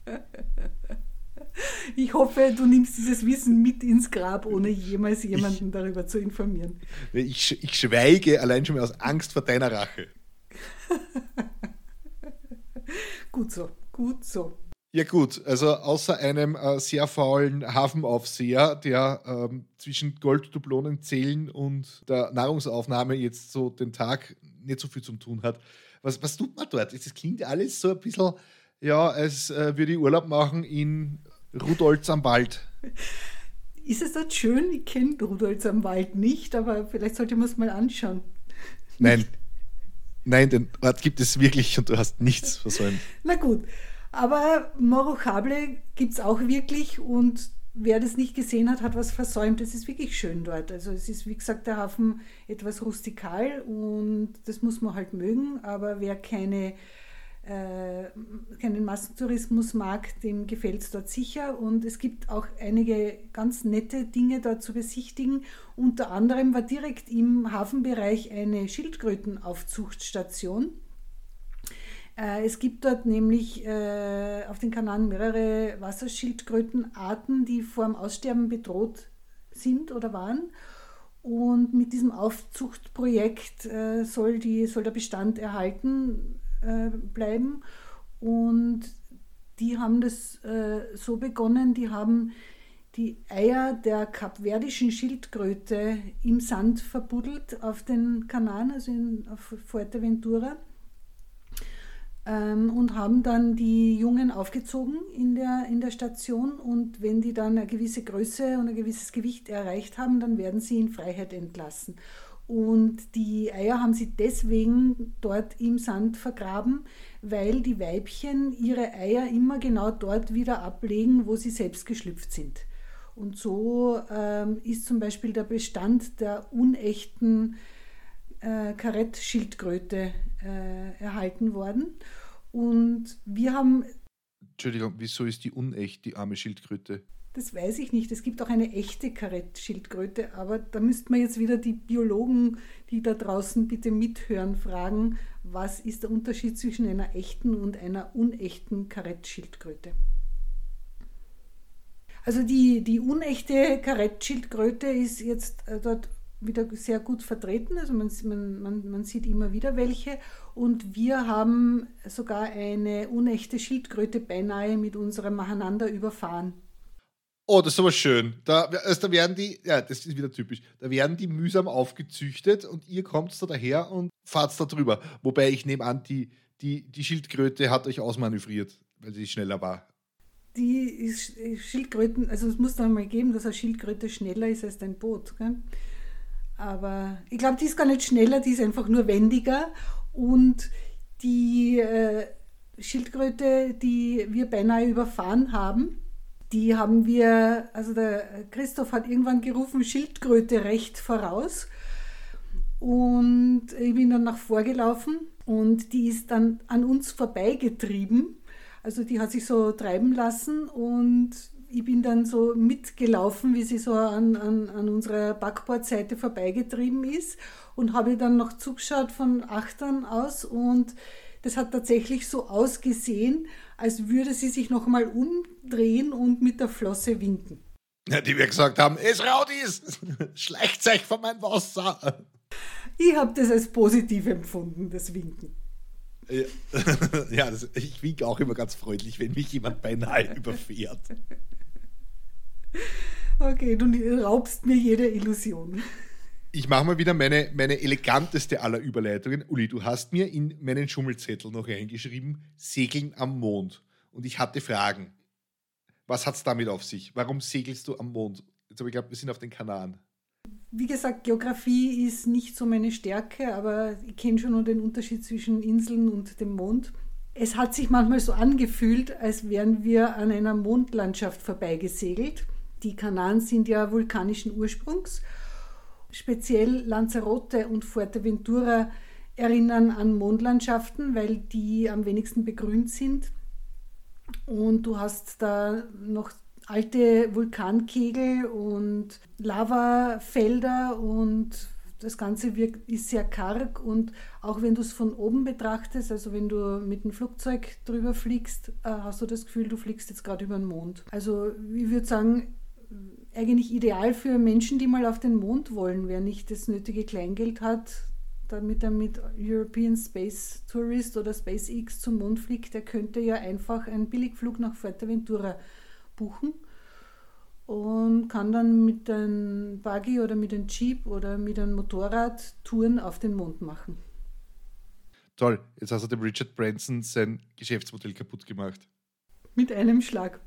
Ich hoffe, du nimmst dieses Wissen mit ins Grab, ohne jemals jemanden ich, darüber zu informieren. Ich, ich schweige allein schon mal aus Angst vor deiner Rache. [LAUGHS] gut so, gut so. Ja gut, also außer einem äh, sehr faulen Hafenaufseher, der ähm, zwischen Golddublonenzählen und der Nahrungsaufnahme jetzt so den Tag nicht so viel zu tun hat. Was, was tut man dort? Das klingt alles so ein bisschen, ja, als äh, würde ich Urlaub machen in Rudolz am Wald. [LAUGHS] Ist es dort schön? Ich kenne Rudolz am Wald nicht, aber vielleicht sollte man es mal anschauen. Nein. Nicht. Nein, den Ort gibt es wirklich und du hast nichts versäumt. [LAUGHS] Na gut, aber Morochable gibt es auch wirklich und wer das nicht gesehen hat, hat was versäumt. Es ist wirklich schön dort. Also es ist, wie gesagt, der Hafen etwas rustikal und das muss man halt mögen. Aber wer keine, keinen Massentourismus mag, dem gefällt es dort sicher. Und es gibt auch einige ganz nette Dinge dort zu besichtigen. Unter anderem war direkt im Hafenbereich eine Schildkrötenaufzuchtstation äh, es gibt dort nämlich äh, auf den Kanaren mehrere Wasserschildkrötenarten, die vor dem Aussterben bedroht sind oder waren. Und mit diesem Aufzuchtprojekt äh, soll, die, soll der Bestand erhalten bleiben. Und die haben das so begonnen, die haben die Eier der kapverdischen Schildkröte im Sand verbuddelt auf den Kanaren, also in, auf Fuerteventura ähm, und haben dann die Jungen aufgezogen in der, in der Station und wenn die dann eine gewisse Größe und ein gewisses Gewicht erreicht haben, dann werden sie in Freiheit entlassen. Und die Eier haben sie deswegen dort im Sand vergraben, weil die Weibchen ihre Eier immer genau dort wieder ablegen, wo sie selbst geschlüpft sind. Und so ähm, ist zum Beispiel der Bestand der unechten äh, Karettschildkröte äh, erhalten worden. Und wir haben. Entschuldigung, wieso ist die unecht, die arme Schildkröte? Das weiß ich nicht. Es gibt auch eine echte Karettschildkröte, aber da müsste man jetzt wieder die Biologen, die da draußen bitte mithören, fragen, was ist der Unterschied zwischen einer echten und einer unechten Karettschildkröte? Also die, die unechte Karettschildkröte ist jetzt äh, dort wieder sehr gut vertreten. Also man, man, man, sieht immer wieder welche. Und wir haben sogar eine unechte Schildkröte beinahe mit unserem Mahaneinander überfahren. Oh, das ist aber schön. Da, also da werden die, ja, das ist wieder typisch, da werden die mühsam aufgezüchtet und ihr kommt da daher und fahrt da drüber. Wobei ich nehme an, die, die, die Schildkröte hat euch ausmanövriert, weil sie schneller war. Die Schildkröten, also es muss dann mal geben, dass eine Schildkröte schneller ist als dein Boot. Gell? Aber ich glaube, die ist gar nicht schneller, die ist einfach nur wendiger. Und die äh, Schildkröte, die wir beinahe überfahren haben, die haben wir, also der Christoph hat irgendwann gerufen, Schildkröte recht voraus. Und ich bin dann nach vorgelaufen und die ist dann an uns vorbeigetrieben. Also die hat sich so treiben lassen und ich bin dann so mitgelaufen, wie sie so an, an, an unserer Backbordseite vorbeigetrieben ist und habe dann noch zugeschaut von Achtern aus und das hat tatsächlich so ausgesehen, als würde sie sich noch mal umdrehen und mit der Flosse winken. Ja, die wir gesagt haben, es Raudis, [LAUGHS] schleicht euch von meinem Wasser. Ich habe das als positiv empfunden, das Winken. Ja, [LAUGHS] ja das, ich winke auch immer ganz freundlich, wenn mich jemand beinahe [LAUGHS] überfährt. Okay, du raubst mir jede Illusion. Ich mache mal wieder meine, meine eleganteste aller Überleitungen. Uli, du hast mir in meinen Schummelzettel noch reingeschrieben, Segeln am Mond. Und ich hatte Fragen. Was hat es damit auf sich? Warum segelst du am Mond? Jetzt habe ich glaube, wir sind auf den Kanaren. Wie gesagt, Geografie ist nicht so meine Stärke, aber ich kenne schon nur den Unterschied zwischen Inseln und dem Mond. Es hat sich manchmal so angefühlt, als wären wir an einer Mondlandschaft vorbeigesegelt Die Kanaren sind ja vulkanischen Ursprungs. Speziell Lanzarote und Fuerteventura erinnern an Mondlandschaften, weil die am wenigsten begrünt sind. Und du hast da noch alte Vulkankegel und Lavafelder und das Ganze wirkt, ist sehr karg und auch wenn du es von oben betrachtest, also wenn du mit dem Flugzeug drüber fliegst, äh, hast du das Gefühl, du fliegst jetzt gerade über den Mond. Also ich würde sagen, eigentlich ideal für Menschen, die mal auf den Mond wollen. Wer nicht das nötige Kleingeld hat, damit er mit European Space Tourist oder SpaceX zum Mond fliegt, der könnte ja einfach einen Billigflug nach Fuerteventura buchen und kann dann mit einem Buggy oder mit einem Jeep oder mit einem Motorrad Touren auf den Mond machen. Toll, jetzt hast du dem Richard Branson sein Geschäftsmodell kaputt gemacht. Mit einem Schlag.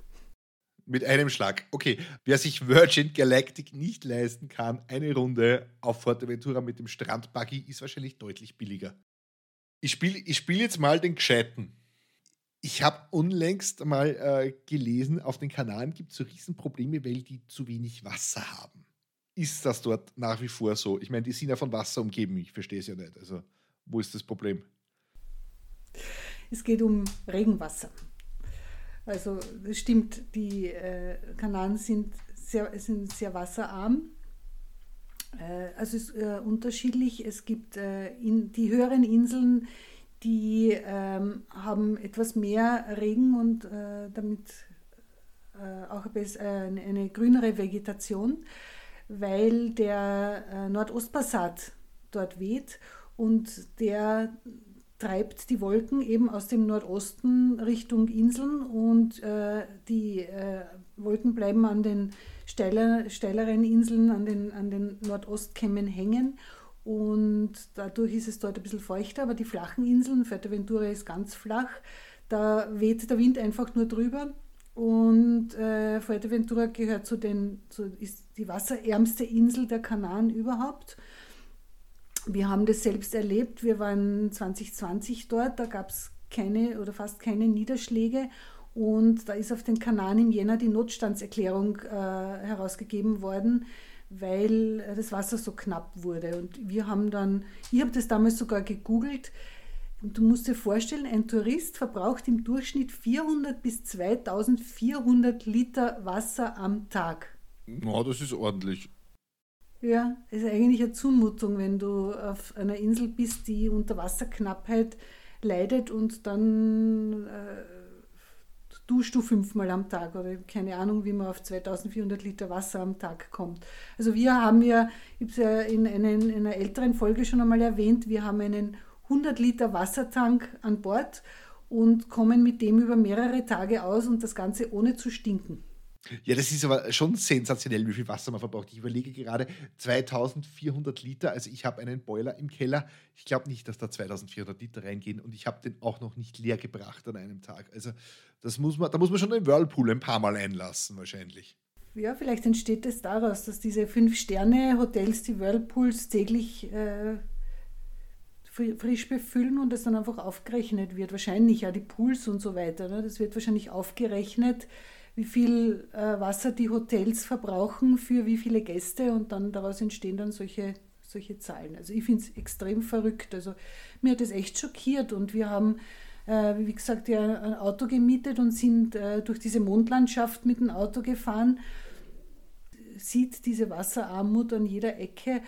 Mit einem Schlag. Okay, wer sich Virgin Galactic nicht leisten kann, eine Runde auf Forteventura mit dem Strandbuggy ist wahrscheinlich deutlich billiger. Ich spiele ich spiel jetzt mal den Gescheiten. Ich habe unlängst mal äh, gelesen, auf den Kanaren gibt es so Riesenprobleme, weil die zu wenig Wasser haben. Ist das dort nach wie vor so? Ich meine, die sind ja von Wasser umgeben, ich verstehe es ja nicht. Also, wo ist das Problem? Es geht um Regenwasser. Also es stimmt, die äh, Kanaren sind sehr, sind sehr wasserarm. Äh, also es ist äh, unterschiedlich. Es gibt äh, in, die höheren Inseln, die ähm, haben etwas mehr Regen und äh, damit äh, auch eine, eine, grünere Vegetation, weil der Nordostpassat dort weht und der treibt die Wolken eben aus dem Nordosten Richtung Inseln und äh, die äh, Wolken bleiben an den steiler, steileren Inseln, an den, an den Nordostkämmen hängen. Und dadurch ist es dort ein bisschen feuchter, aber die flachen Inseln, Fuerteventura ist ganz flach, da weht der Wind einfach nur drüber. Und äh, Fuerteventura gehört zu den, zu, ist die wasserärmste Insel der Kanaren überhaupt wir haben das selbst erlebt. Wir waren 2020 dort, da gab es keine oder fast keine Niederschläge. Und da ist auf den Kanaren im Jänner die Notstandserklärung äh, herausgegeben worden, weil das Wasser so knapp wurde. Und wir haben dann, ich habe das damals sogar gegoogelt. Du musst dir vorstellen, ein Tourist verbraucht im Durchschnitt 400 bis 2400 Liter Wasser am Tag. Ja, das ist ordentlich. Ja, es ist eigentlich eine Zumutung, wenn du auf einer Insel bist, die unter Wasserknappheit leidet und dann äh, duschst du fünfmal am Tag oder keine Ahnung, wie man auf 2400 Liter Wasser am Tag kommt. Also wir haben ja, ich habe es ja in, einen, in einer älteren Folge schon einmal erwähnt, wir haben einen 100 Liter Wassertank an Bord und kommen mit dem über mehrere Tage aus und das Ganze ohne zu stinken. Ja, das ist aber schon sensationell, wie viel Wasser man verbraucht. Ich überlege gerade 2400 Liter. Also ich habe einen Boiler im Keller. Ich glaube nicht, dass da 2400 Liter reingehen und ich habe den auch noch nicht leer gebracht an einem Tag. Also das muss man, da muss man schon den Whirlpool ein paar Mal einlassen wahrscheinlich. Ja, vielleicht entsteht es daraus, dass diese Fünf-Sterne-Hotels die Whirlpools täglich äh, frisch befüllen und das dann einfach aufgerechnet wird. Wahrscheinlich ja die Pools und so weiter. Ne? Das wird wahrscheinlich aufgerechnet wie viel äh, Wasser die Hotels verbrauchen für wie viele Gäste und dann daraus entstehen dann solche, solche Zahlen. Also ich finde es extrem verrückt. Also mir hat das echt schockiert und wir haben, äh, wie gesagt, ja ein Auto gemietet und sind äh, durch diese Mondlandschaft mit dem Auto gefahren, sieht diese Wasserarmut an jeder Ecke.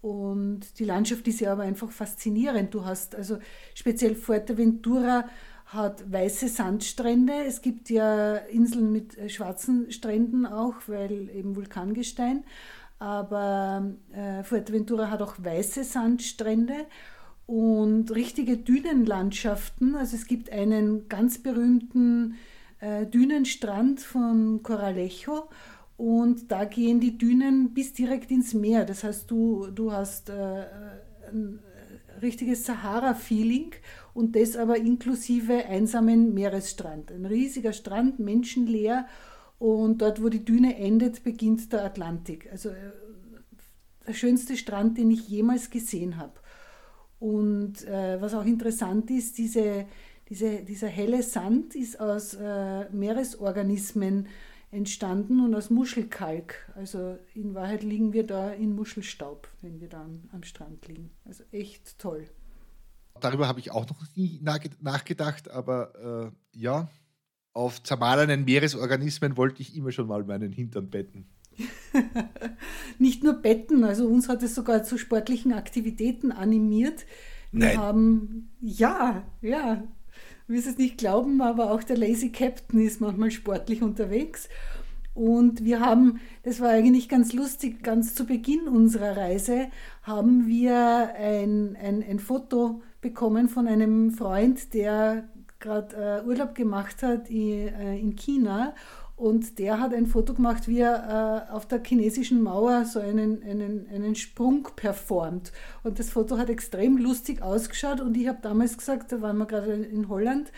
Und die Landschaft ist ja aber einfach faszinierend. Du hast also speziell Fuerteventura hat weiße Sandstrände. Es gibt ja Inseln mit schwarzen Stränden auch, weil eben Vulkangestein. Aber äh, Fuerteventura hat auch weiße Sandstrände und richtige Dünenlandschaften. Also es gibt einen ganz berühmten äh, Dünenstrand von Coralejo und da gehen die Dünen bis direkt ins Meer. Das heißt, du, du hast äh, richtiges Sahara-Feeling und das aber inklusive einsamen Meeresstrand. Ein riesiger Strand, menschenleer und dort, wo die Düne endet, beginnt der Atlantik. Also äh, der schönste Strand, den ich jemals gesehen habe. Und äh, was auch interessant ist, diese, diese, dieser helle Sand ist aus äh, Meeresorganismen entstanden und aus Muschelkalk. Also in Wahrheit liegen wir da in Muschelstaub, wenn wir da am, Strand liegen. Also echt toll. Darüber habe ich auch noch nie nachgedacht, aber äh, ja, auf zermahlenen Meeresorganismen wollte ich immer schon mal meinen Hintern betten. [LAUGHS] Nicht nur betten, also uns hat es sogar zu sportlichen Aktivitäten animiert. Wir Nein. haben, ja, ja, wirst es nicht glauben, aber auch der Lazy Captain ist manchmal sportlich unterwegs. Und wir haben, das war eigentlich ganz lustig, ganz zu Beginn unserer Reise haben wir ein, ein, ein Foto bekommen von einem Freund, der gerade äh, Urlaub gemacht hat in, äh, in China und der hat ein Foto gemacht, wie er äh, auf der chinesischen Mauer so einen, einen, einen Sprung performt. Und das Foto hat extrem lustig ausgeschaut. Und ich habe damals gesagt, da waren wir gerade in Holland,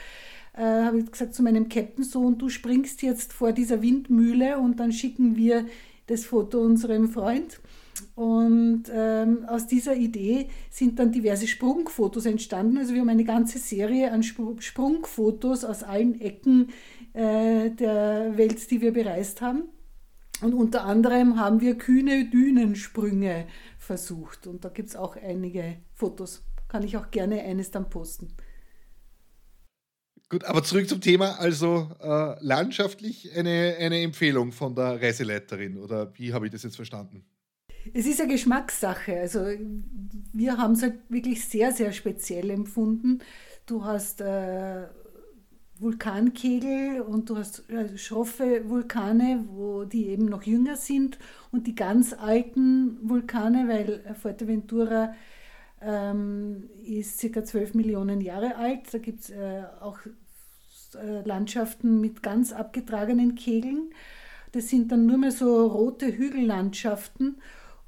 äh, habe ich gesagt zu meinem Captain so, und du springst jetzt vor dieser Windmühle und dann schicken wir das Foto unserem Freund. Und ähm, aus dieser Idee sind dann diverse Sprungfotos entstanden. Also wir haben eine ganze Serie an Sprungfotos aus allen Ecken äh, der Welt, die wir bereist haben. Und unter anderem haben wir kühne Dünensprünge versucht. Und da gibt es auch einige Fotos. Kann ich auch gerne eines dann posten. Gut, aber zurück zum Thema. Also äh, landschaftlich eine, eine Empfehlung von der Reiseleiterin oder wie habe ich das jetzt verstanden? Es ist eine Geschmackssache. Also wir haben es halt wirklich sehr, sehr speziell empfunden. Du hast äh, Vulkankegel und du hast äh, schroffe Vulkane, wo die eben noch jünger sind und die ganz alten Vulkane, weil Fuerteventura ähm, ist circa 12 Millionen Jahre alt. Da gibt es äh, auch äh, Landschaften mit ganz abgetragenen Kegeln. Das sind dann nur mehr so rote Hügellandschaften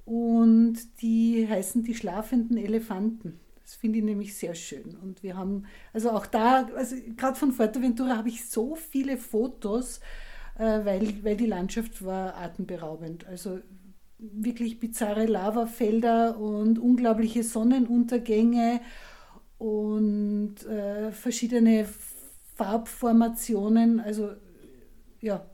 und die heißen die schlafenden Elefanten. Das finde ich nämlich sehr schön. Und wir haben, also auch da, also gerade von Fuerteventura habe ich so viele Fotos, äh, weil, weil die Landschaft war atemberaubend. Also wirklich bizarre Lavafelder und unglaubliche Sonnenuntergänge und äh, verschiedene Farbformationen. Also ja,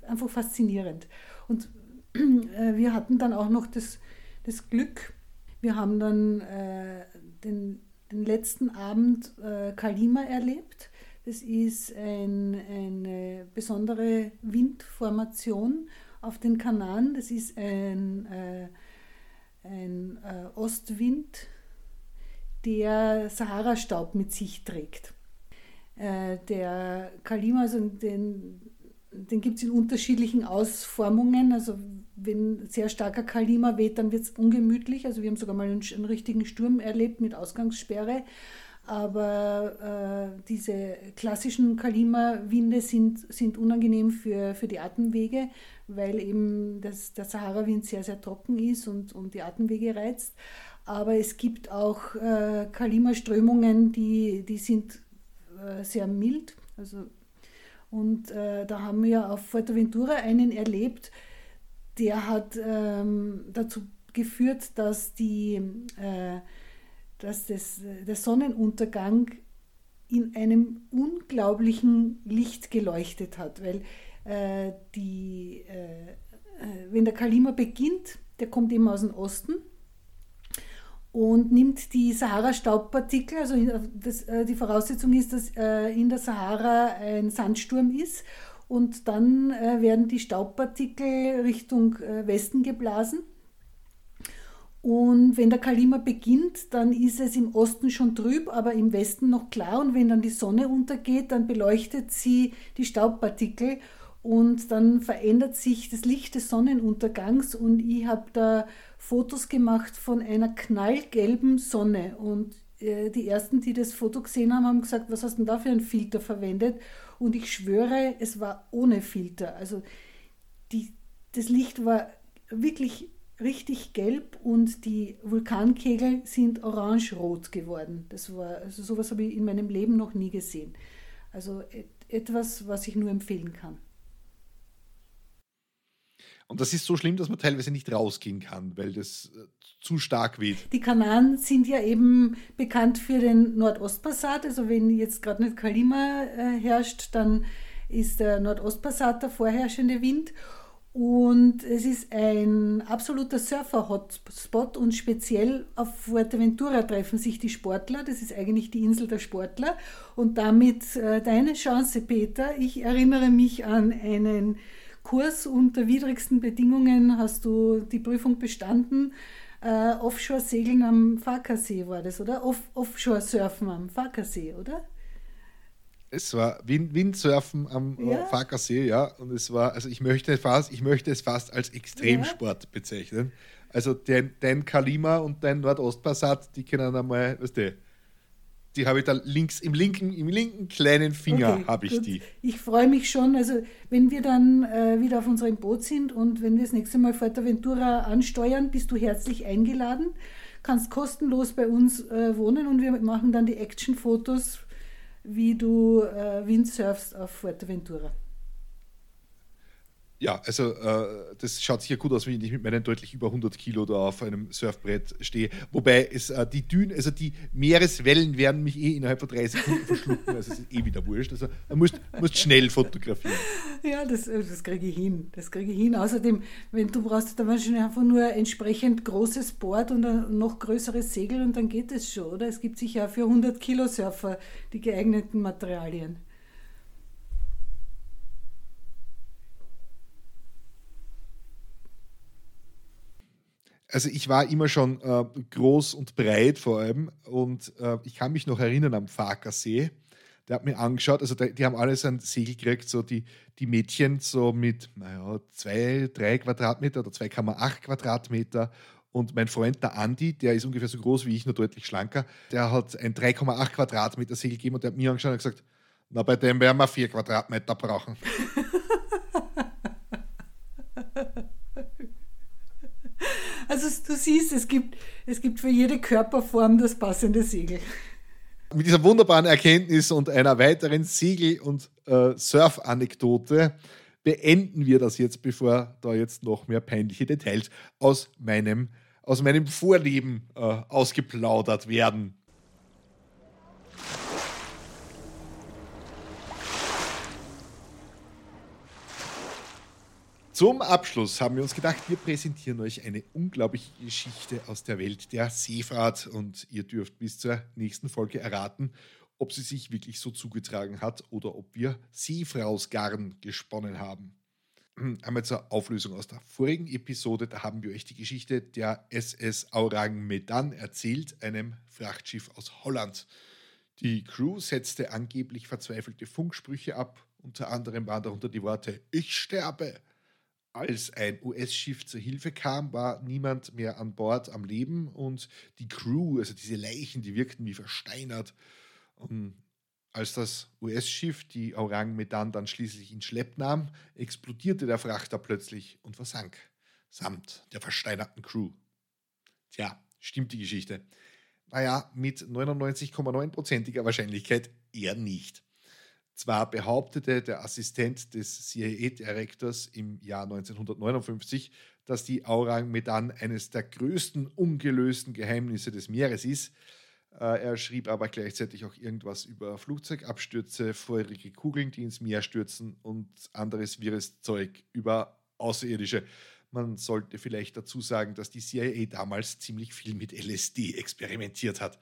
einfach faszinierend. Und [CLEARS THROAT] äh, wir hatten dann auch noch das, das Glück, wir haben dann äh, den, den letzten Abend äh, Kalima erlebt. Das ist ein, eine besondere Windformation auf den Kanaren. Das ist ein, äh, ein äh, Ostwind, der Sahara-Staub mit sich trägt. Äh, der Kalima, also den, den gibt es in unterschiedlichen Ausformungen. Also wenn sehr starker Kalima weht, dann wird es ungemütlich. Also wir haben sogar mal einen, einen, richtigen Sturm erlebt mit Ausgangssperre. Aber äh, diese klassischen Kalima-Winde sind, sind unangenehm für, für die Atemwege, weil eben das, der Sahara-Wind sehr, sehr trocken ist und, und die Atemwege reizt. Aber es gibt auch äh, Kalima-Strömungen, die, die sind äh, sehr mild. Also und äh, da haben wir auf Fuerteventura einen erlebt, der hat ähm, dazu geführt, dass, die, äh, dass das, der Sonnenuntergang in einem unglaublichen Licht geleuchtet hat, weil äh, die, äh, äh, wenn der Kalima beginnt, der kommt eben aus dem Osten und nimmt die Sahara-Staubpartikel, also das, äh, die Voraussetzung ist, dass äh, in der Sahara ein Sandsturm ist und dann äh, werden die Staubpartikel Richtung Westen geblasen. Und wenn der Kalima beginnt, dann ist es im Osten schon trüb, aber im Westen noch klar. Und wenn dann die Sonne untergeht, dann beleuchtet sie die Staubpartikel und dann verändert sich das Licht des Sonnenuntergangs. Und ich habe da Fotos gemacht von einer knallgelben Sonne und äh, die ersten, die das Foto gesehen haben, haben gesagt, was hast du denn da für einen Filter verwendet? Und ich schwöre, es war ohne Filter. Also die, das Licht war wirklich richtig gelb und die Vulkankegel sind orange-rot geworden. Das war, also sowas habe ich in meinem Leben noch nie gesehen. Also et, etwas, was ich nur empfehlen kann. Und das ist so schlimm, dass man teilweise nicht rausgehen kann, weil das äh, zu stark weht. Die Kanaren sind ja eben bekannt für den Nordostpassat. Also wenn jetzt gerade nicht Kalima äh, herrscht, dann ist der Nordostpassat der vorherrschende Wind. Und es ist ein absoluter Surfer-Hotspot und speziell auf Fuerteventura treffen sich die Sportler. Das ist eigentlich die Insel der Sportler. Und damit äh, deine Chance, Peter. Ich erinnere mich an einen Kurs unter widrigsten Bedingungen. Hast du die Prüfung bestanden? Äh, Offshore-Segeln am Farkasee war das, oder? Off Offshore-Surfen am Farkasee, oder? Es war Wind, Windsurfen am ja. Farkasee, ja. Und es war, also ich möchte fast, ich möchte es fast als Extremsport ja. bezeichnen. Also dein, dein Kalima und dein Nordostpassat, die können einmal, weißt du, die habe ich da links im linken, im linken kleinen Finger okay, habe ich gut. die. Ich freue mich schon. Also wenn wir dann äh, wieder auf unserem Boot sind und wenn wir das nächste Mal Fuerteventura ansteuern, bist du herzlich eingeladen. Kannst kostenlos bei uns äh, wohnen und wir machen dann die Action-Fotos wie du äh, Windsurfst auf Fuerteventura. Ja, also äh, das schaut sicher gut aus, wenn ich mit meinen deutlich über 100 Kilo da auf einem Surfbrett stehe. Wobei es äh, die Dünen, also die Meereswellen werden mich eh innerhalb von drei Sekunden verschlucken. Also es ist eh wieder wurscht. Also man muss, muss schnell fotografieren. Ja, das, äh, das kriege ich hin. Das kriege ich hin. Außerdem, wenn du brauchst dann wahrscheinlich einfach nur entsprechend großes Board und ein noch größeres Segel und dann geht es schon, oder? Es gibt sicher für 100 Kilo Surfer die geeigneten Materialien. Also ich war immer schon äh, groß und breit vor allem und äh, ich kann mich noch erinnern am Farkersee. Der hat mir angeschaut, also die, die haben alles ein Segel gekriegt, so die, die Mädchen so mit, naja, zwei, drei Quadratmeter oder 2,8 Quadratmeter und mein Freund, der Andi, der ist ungefähr so groß wie ich, nur deutlich schlanker, der hat ein 3,8 Quadratmeter Segel gegeben und der hat mir angeschaut und gesagt, na, bei dem werden wir vier Quadratmeter brauchen. [LAUGHS] [LAUGHS] Also du siehst, es gibt, es gibt für jede Körperform das passende Segel. Mit dieser wunderbaren Erkenntnis und einer weiteren Segel- und äh, Surf-Anekdote beenden wir das jetzt, bevor da jetzt noch mehr peinliche Details aus meinem, aus meinem Vorleben äh, ausgeplaudert werden. Zum Abschluss haben wir uns gedacht, wir präsentieren euch eine unglaubliche Geschichte aus der Welt der Seefahrt und ihr dürft bis zur nächsten Folge erraten, ob sie sich wirklich so zugetragen hat oder ob wir Seefrausgarn gesponnen haben. Einmal zur Auflösung aus der vorigen Episode, da haben wir euch die Geschichte der SS Aurang Medan erzählt, einem Frachtschiff aus Holland. Die Crew setzte angeblich verzweifelte Funksprüche ab, unter anderem waren darunter die Worte Ich sterbe als ein US-Schiff zur Hilfe kam, war niemand mehr an Bord am Leben und die Crew, also diese Leichen, die wirkten wie versteinert. Und als das US-Schiff die Orang Medan dann schließlich in Schlepp nahm, explodierte der Frachter plötzlich und versank, samt der versteinerten Crew. Tja, stimmt die Geschichte? Naja, mit 99,9%iger Wahrscheinlichkeit eher nicht. Zwar behauptete der Assistent des CIA-Direktors im Jahr 1959, dass die Aurang Medan eines der größten ungelösten Geheimnisse des Meeres ist. Äh, er schrieb aber gleichzeitig auch irgendwas über Flugzeugabstürze, feurige Kugeln, die ins Meer stürzen und anderes wirres Zeug über Außerirdische. Man sollte vielleicht dazu sagen, dass die CIA damals ziemlich viel mit LSD experimentiert hat.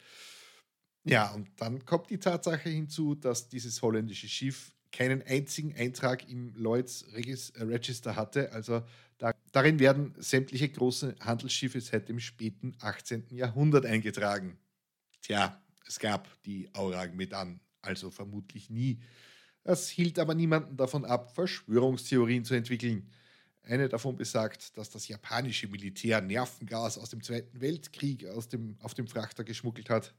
Ja, und dann kommt die Tatsache hinzu, dass dieses holländische Schiff keinen einzigen Eintrag im Lloyds äh, Register hatte. Also da, darin werden sämtliche große Handelsschiffe seit dem späten 18. Jahrhundert eingetragen. Tja, es gab die Aurang mit an, also vermutlich nie. Das hielt aber niemanden davon ab, Verschwörungstheorien zu entwickeln. Eine davon besagt, dass das japanische Militär Nervengas aus dem Zweiten Weltkrieg aus dem, auf dem Frachter geschmuggelt hat.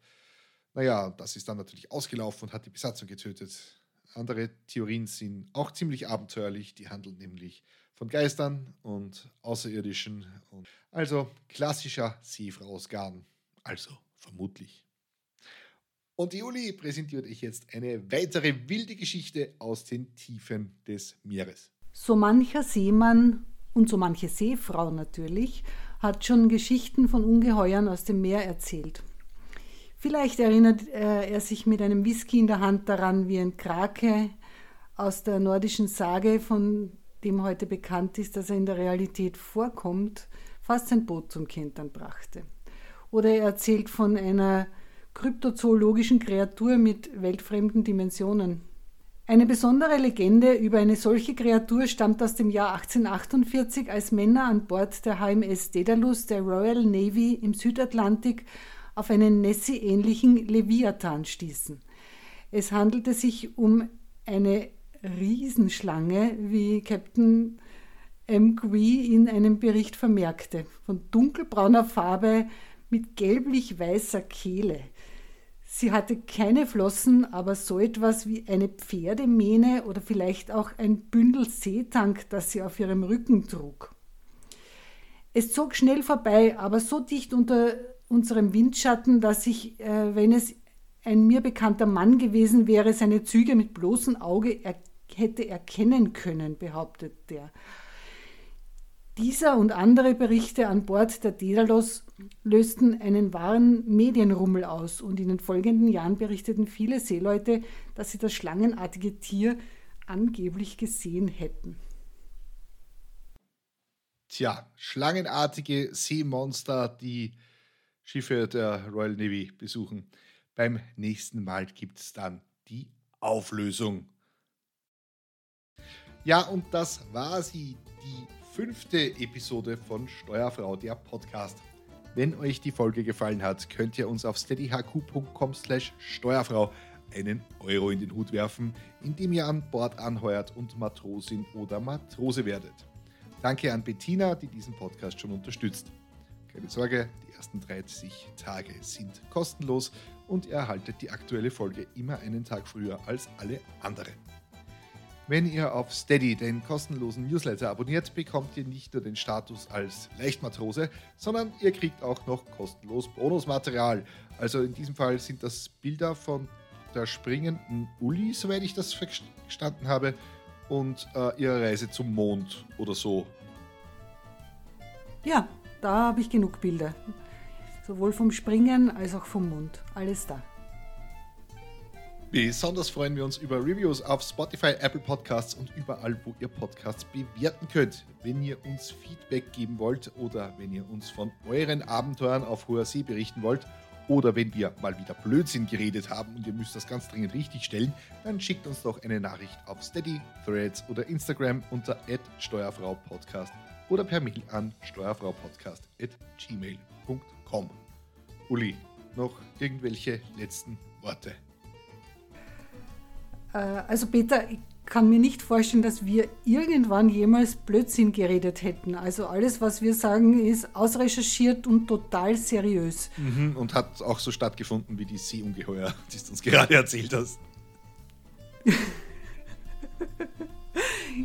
Naja, das ist dann natürlich ausgelaufen und hat die Besatzung getötet. Andere Theorien sind auch ziemlich abenteuerlich, die handeln nämlich von Geistern und Außerirdischen. also klassischer Seefrausgarn. Also vermutlich. Und Juli präsentiert euch jetzt eine weitere wilde Geschichte aus den Tiefen des Meeres. So mancher Seemann und so manche Seefrau natürlich hat schon Geschichten von Ungeheuern aus dem Meer erzählt. Vielleicht erinnert äh, er sich mit einem Whisky in der Hand daran, wie ein Krake aus der nordischen Sage, von dem heute bekannt ist, dass er in der Realität vorkommt, fast sein Boot zum Kentern brachte. Oder er erzählt von einer kryptozoologischen Kreatur mit weltfremden Dimensionen. Eine besondere Legende über eine solche Kreatur stammt aus dem Jahr 1848, als Männer an Bord der HMS Daedalus der Royal Navy im Südatlantik auf einen Nessie-ähnlichen Leviathan stießen. Es handelte sich um eine Riesenschlange, wie Captain M. Quee in einem Bericht vermerkte, von dunkelbrauner Farbe mit gelblich-weißer Kehle. Sie hatte keine Flossen, aber so etwas wie eine Pferdemähne oder vielleicht auch ein Bündel Seetank, das sie auf ihrem Rücken trug. Es zog schnell vorbei, aber so dicht unter unserem Windschatten, dass ich, äh, wenn es ein mir bekannter Mann gewesen wäre, seine Züge mit bloßem Auge er hätte erkennen können, behauptet der. Dieser und andere Berichte an Bord der Daedalus lösten einen wahren Medienrummel aus und in den folgenden Jahren berichteten viele Seeleute, dass sie das schlangenartige Tier angeblich gesehen hätten. Tja, schlangenartige Seemonster, die Schiffe der Royal Navy besuchen. Beim nächsten Mal gibt es dann die Auflösung. Ja, und das war sie, die fünfte Episode von Steuerfrau, der Podcast. Wenn euch die Folge gefallen hat, könnt ihr uns auf steadyhq.com slash Steuerfrau einen Euro in den Hut werfen, indem ihr an Bord anheuert und Matrosin oder Matrose werdet. Danke an Bettina, die diesen Podcast schon unterstützt. Keine Sorge, die ersten 30 Tage sind kostenlos und ihr erhaltet die aktuelle Folge immer einen Tag früher als alle anderen. Wenn ihr auf Steady den kostenlosen Newsletter abonniert, bekommt ihr nicht nur den Status als Leichtmatrose, sondern ihr kriegt auch noch kostenlos Bonusmaterial. Also in diesem Fall sind das Bilder von der springenden Uli, soweit ich das verstanden habe, und äh, ihrer Reise zum Mond oder so. Ja, da habe ich genug Bilder. Sowohl vom Springen als auch vom Mond. Alles da. Besonders freuen wir uns über Reviews auf Spotify, Apple Podcasts und überall, wo ihr Podcasts bewerten könnt. Wenn ihr uns Feedback geben wollt oder wenn ihr uns von euren Abenteuern auf hoher See berichten wollt oder wenn wir mal wieder Blödsinn geredet haben und ihr müsst das ganz dringend richtig stellen, dann schickt uns doch eine Nachricht auf Steady, Threads oder Instagram unter steuerfraupodcast oder per Mail an steuerfraupodcast.gmail.com. Uli, noch irgendwelche letzten Worte? Äh, also Peter, ich kann mir nicht vorstellen, dass wir irgendwann jemals Blödsinn geredet hätten. Also alles, was wir sagen, ist ausrecherchiert und total seriös. Mhm, und hat auch so stattgefunden wie die Seeungeheuer, [LAUGHS] die du uns gerade erzählt hast. [LAUGHS]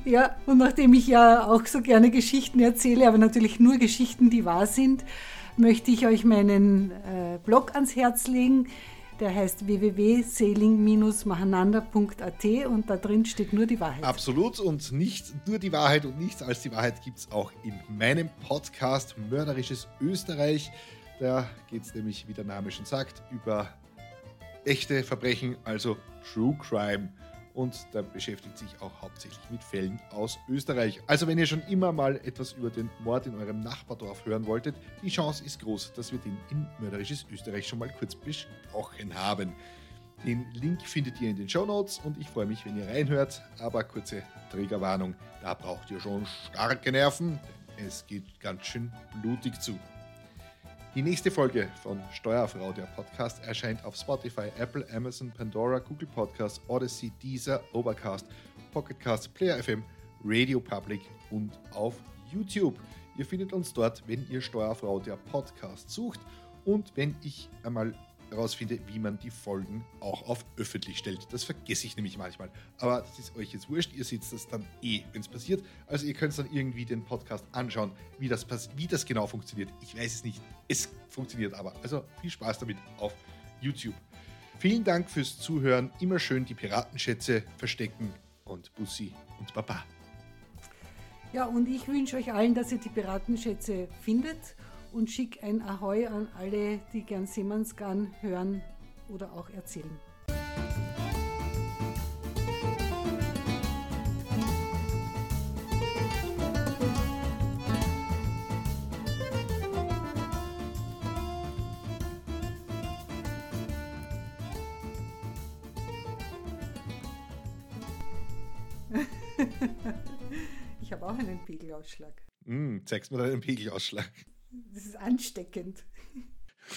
ja, und nachdem ich ja auch so gerne Geschichten erzähle, aber natürlich nur Geschichten, die wahr sind, möchte ich euch meinen äh, Blog ans Herz legen der heißt www.sailing-machananda.at und da drin steht nur die Wahrheit. Absolut und nicht nur die Wahrheit und nichts als die Wahrheit gibt es auch in meinem Podcast Mörderisches Österreich. Da geht es nämlich, wie der Name schon sagt, über echte Verbrechen, also True Crime und da beschäftigt sich auch hauptsächlich mit Fällen aus Österreich. Also wenn ihr schon immer mal etwas über den Mord in eurem Nachbardorf hören wolltet, die Chance ist groß, dass wir den in Mörderisches Österreich schon mal kurz besprochen haben. Den Link findet ihr in den Show Notes und ich freue mich, wenn ihr reinhört. Aber kurze Trägerwarnung, da braucht ihr schon starke Nerven, denn es geht ganz schön blutig zu. Die nächste Folge von Steuerfrau, der Podcast, erscheint auf Spotify, Apple, Amazon, Pandora, Google Podcasts, Odyssey, Deezer, Overcast, Pocketcast, Player FM, Radio Public und auf YouTube. Ihr findet uns dort, wenn ihr Steuerfrau, der Podcast sucht und wenn ich einmal herausfinde, wie man die Folgen auch auf öffentlich stellt. Das vergesse ich nämlich manchmal. Aber das ist euch jetzt wurscht. Ihr seht das dann eh, wenn es passiert. Also ihr könnt dann irgendwie den Podcast anschauen, wie das, wie das genau funktioniert. Ich weiß es nicht. Es funktioniert aber. Also viel Spaß damit auf YouTube. Vielen Dank fürs Zuhören. Immer schön die Piratenschätze verstecken und Bussi und Baba. Ja, und ich wünsche euch allen, dass ihr die Piratenschätze findet und schick ein Ahoi an alle, die gern Seemannsgarn hören oder auch erzählen. Auch einen Pegelausschlag. Mm, zeigst mir deinen Pegelausschlag. Das ist ansteckend. [LAUGHS]